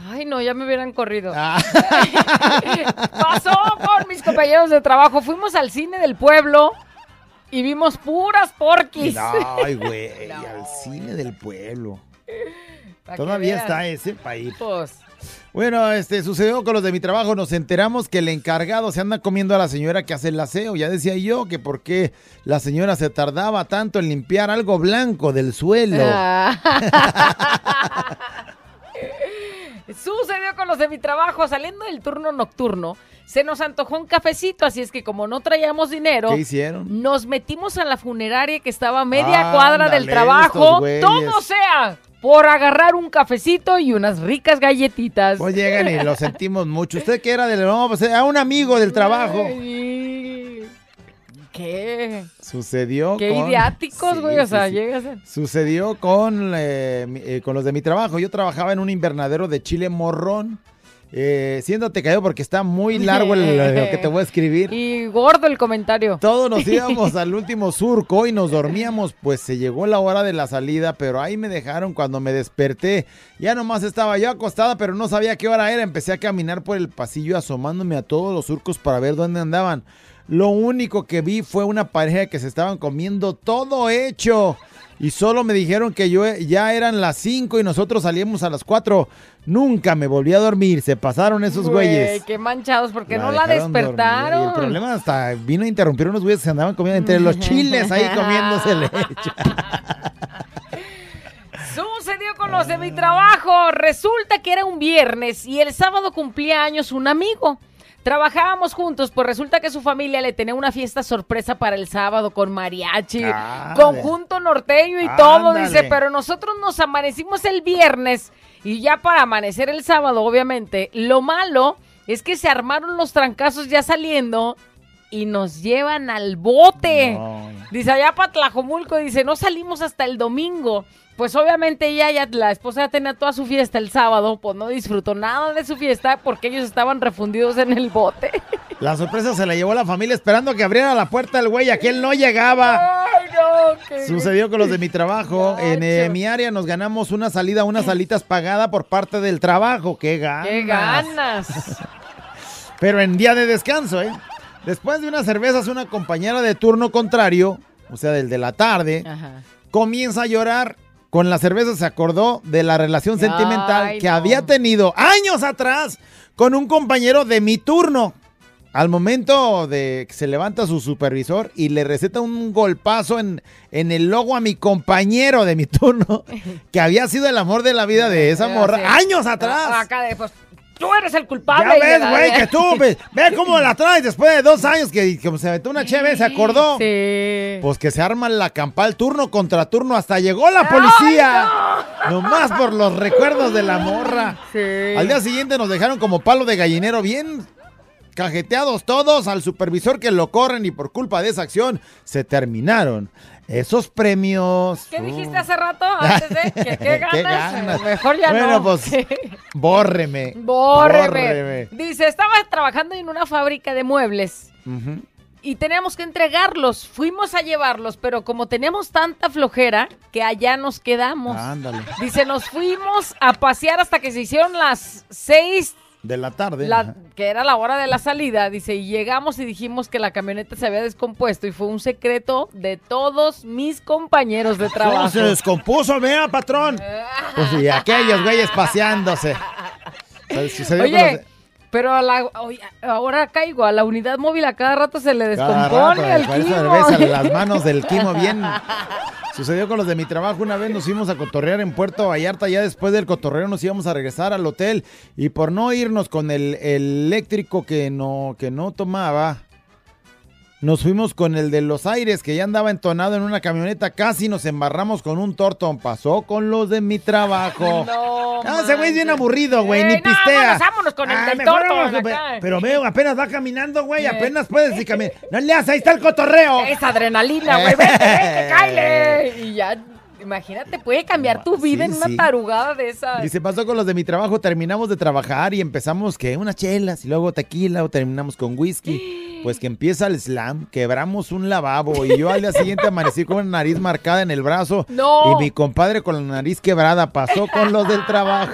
Ay, no, ya me hubieran corrido. Ah. Pasó con mis compañeros de trabajo. Fuimos al cine del pueblo y vimos puras porquis. Ay, güey, al cine del pueblo. Todavía está ese país. Pues, Bueno, este sucedió con los de mi trabajo. Nos enteramos que el encargado se anda comiendo a la señora que hace el aseo. Ya decía yo que por qué la señora se tardaba tanto en limpiar algo blanco del suelo. Ah. Sucedió con los de mi trabajo, saliendo del turno nocturno, se nos antojó un cafecito, así es que como no traíamos dinero, ¿Qué hicieron? nos metimos a la funeraria que estaba a media cuadra del trabajo, todo sea por agarrar un cafecito y unas ricas galletitas. Pues llegan y lo sentimos mucho. ¿Usted qué era del no, pues, a un amigo del trabajo? Ay, ¿Qué? Sucedió Qué con... idiáticos, Sí, güey, o sea, sí. llegas a... Sucedió con, eh, eh, con los de mi trabajo. Yo trabajaba en un invernadero de chile morrón. Eh, siéntate cayó porque está muy largo el- lo que te voy a escribir. Y gordo el comentario. Todos nos íbamos al último surco y nos dormíamos, pues se llegó la hora de la salida, pero ahí me dejaron cuando me desperté. Ya nomás estaba yo acostada, pero no sabía qué hora era. Empecé a caminar por el pasillo asomándome a todos los surcos para ver dónde andaban. Lo único que vi fue una pareja que se estaban comiendo todo hecho. Y solo me dijeron que yo ya eran las 5 y nosotros salíamos a las 4. Nunca me volví a dormir. Se pasaron esos Güey, güeyes. qué manchados, porque no la despertaron. El problema hasta vino a interrumpir unos güeyes que se andaban comiendo entre los chiles ahí comiéndose leche. Sucedió con los de mi trabajo. Resulta que era un viernes y el sábado cumplía años un amigo. Trabajábamos juntos, pues resulta que su familia le tenía una fiesta sorpresa para el sábado con mariachi, Ah, conjunto norteño y todo, Ándale. dice, pero nosotros nos amanecimos el viernes y ya para amanecer el sábado, obviamente. Lo malo es que se armaron los trancazos ya saliendo y nos llevan al bote. Dice, allá para Tlajomulco, dice, no salimos hasta el domingo. Pues obviamente ella, ya, la esposa ya tenía toda su fiesta el sábado, pues no disfrutó nada de su fiesta porque ellos estaban refundidos en el bote. La sorpresa se la llevó la familia esperando que abriera la puerta el güey. Aquel no llegaba. Ay, no, Sucedió con los de mi trabajo. En eh, mi área nos ganamos una salida, unas salitas pagada por parte del trabajo. ¡Qué ganas! ¡Qué ganas! Pero en día de descanso, ¿eh? Después de unas cervezas, una compañera de turno contrario, o sea, del de la tarde, Ajá. comienza a llorar. Con la cerveza se acordó de la relación Ay, sentimental que no. había tenido años atrás con un compañero de mi turno. Al momento de que se levanta su supervisor y le receta un golpazo en, en el logo a mi compañero de mi turno, que había sido el amor de la vida de esa morra años atrás. Acá de, pues, tú eres el culpable. Ya ves, güey, que tú, ve, ve cómo la traes después de dos años que, que se metió una cheve, se acordó. Sí. Pues que se arma la campal turno contra turno, hasta llegó la policía. Nomás por los recuerdos de la morra. Al día siguiente nos dejaron como palo de gallinero bien cajeteados todos al supervisor que lo corren y por culpa de esa acción se terminaron esos premios. ¿Qué dijiste hace rato? Antes de que qué ganas. Qué ganas. Mejor ya bueno, no. pues bórreme. Bórreme. Dice, estaba trabajando en una fábrica de muebles y teníamos que entregarlos. Fuimos a llevarlos, pero como teníamos tanta flojera que allá nos quedamos. Ándale. Dice, nos fuimos a pasear hasta que se hicieron las seis, De la tarde. la- que era la hora de la salida. Dice, y llegamos y dijimos que la camioneta se había descompuesto y fue un secreto de todos mis compañeros de trabajo. ¿Cómo se descompuso, vea, patrón? Pues y aquellos güeyes paseándose. Oye, Pero a la, oye, ahora caigo, a la unidad móvil a cada rato se le descompone rato, el quimo. regresa las manos del quimo bien. Sucedió con los de mi trabajo. Una vez nos fuimos a cotorrear en Puerto Vallarta. Ya después del cotorreo nos íbamos a regresar al hotel. Y por no irnos con el, el eléctrico que no, que no tomaba, nos fuimos con el de los aires que ya andaba entonado en una camioneta. Casi nos embarramos con un tortón. Pasó con los de mi trabajo. No, Ah, ese güey es bien aburrido, güey. Eh, Ni no, pistea. vámonos, vámonos con el Ah, del acá. Pero veo, apenas va caminando, güey. Eh. Apenas puedes y caminar. No le hagas, ahí está el cotorreo. Es adrenalina, güey. Vente, vente, cáele. Y ya, imagínate, puede cambiar tu vida en una sí. tarugada de esas. Y se pasó con los de mi trabajo, terminamos de trabajar y empezamos que unas chelas y luego tequila o terminamos con whisky. Pues que empieza el slam, quebramos un lavabo y yo al día siguiente amanecí con una nariz marcada en el brazo. No. Y mi compadre con la nariz quebrada pasó con los del trabajo.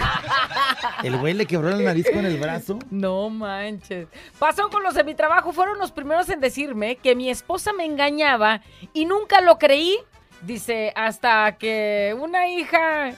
El güey le quebró la nariz con el brazo. No manches. Pasó con los de mi trabajo, fueron los primeros en decirme que mi esposa me engañaba y nunca lo creí. Dice, hasta que una hija...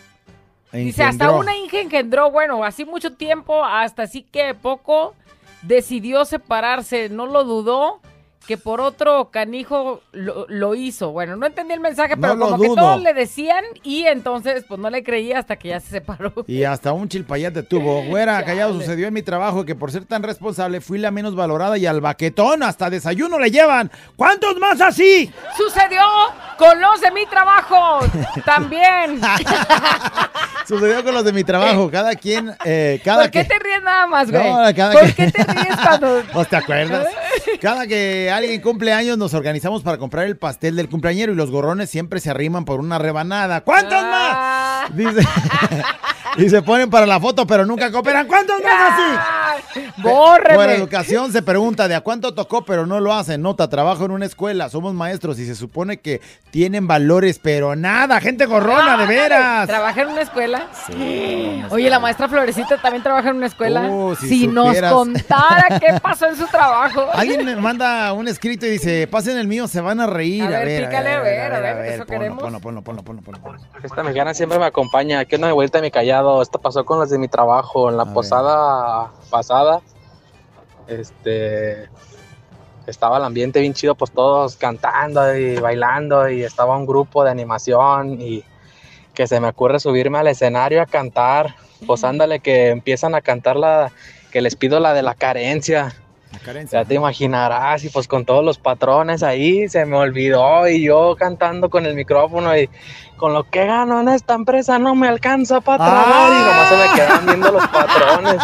Dice, hasta una hija engendró, bueno, así mucho tiempo, hasta así que poco, decidió separarse, no lo dudó, que por otro canijo lo, lo hizo. Bueno, no entendí el mensaje, No pero como que todos le decían y entonces pues no le creía hasta que ya se separó. Y hasta un chilpayate tuvo. Güera, callado sucedió en mi trabajo que por ser tan responsable fui la menos valorada y al baquetón hasta desayuno le llevan. ¿Cuántos más así? Sucedió con los de mi trabajo también. Sucedió con los de mi trabajo. Cada quien, eh, cada ¿Por qué que... te ríes nada más, güey? No, cada ¿Por que- qué te ríes cuando ¿Pues te acuerdas? Cada que alguien cumple años nos organizamos para comprar el pastel del cumpleañero y los gorrones siempre se arriman por una rebanada. ¿Cuántos Ah. más? Dice. y se ponen para la foto, pero nunca cooperan. ¿Cuántos más así? Bórreme. Por educación se pregunta de a cuánto tocó, pero no lo hacen. Nota, trabajo en una escuela, somos maestros y se supone que tienen valores, pero nada, gente gorrona, de veras. ¿Trabaja en una escuela? Sí. Oye, la maestra Florecita también trabaja en una escuela. Oh, si si nos contara qué pasó en su trabajo. Alguien me manda un escrito y dice, pasen el mío, se van a reír. A A, ver, ver, pícale, a ver, a ver, eso ponlo, queremos. ponlo, ponlo, ponlo, ponlo. Esta mexicana siempre me acompaña. ¿Qué onda, mi vuelta mi Esto pasó con los de mi trabajo. En la posada pasada, este, estaba el ambiente bien chido, pues todos cantando y bailando y estaba un grupo de animación y que se me ocurre subirme al escenario a cantar. Pues ándale, que empiezan a cantar la, que les pido la de la carencia. Ya te imaginarás, y pues con todos los patrones ahí se me olvidó y yo cantando con el micrófono y con lo que gano en esta empresa no me alcanza para tragar y nomás se me quedan viendo los patrones.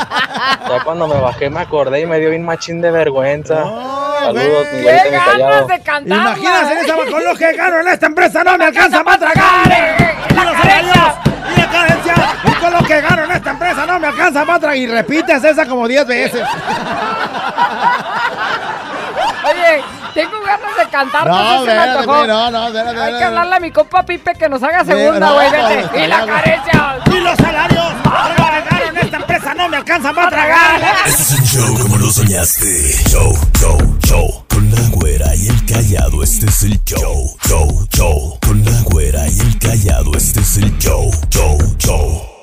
Ya cuando me bajé me acordé y me dio un machín de vergüenza. Saludos, mi güerita, mi callado. Imagínate esa con lo que gano en esta empresa no me alcanza para tragar. Los salarios, y con lo que gano en esta empresa no me alcanza para. Y repites esa como 10 veces. Oye, tengo ganas de cantar, No, no, se me antojó. no, no, espérate, Hay que hablarle a mi compa Pipe que nos haga segunda, no, güey, no, vete. no, Y la no. carencia. Y los salarios, en esta empresa no me alcanza para tragar. Este es un show como lo soñaste. Show, show, show. Con la güera y el callado, este es el show. Show, show. Con la güera y el callado, este es el show. Show, show.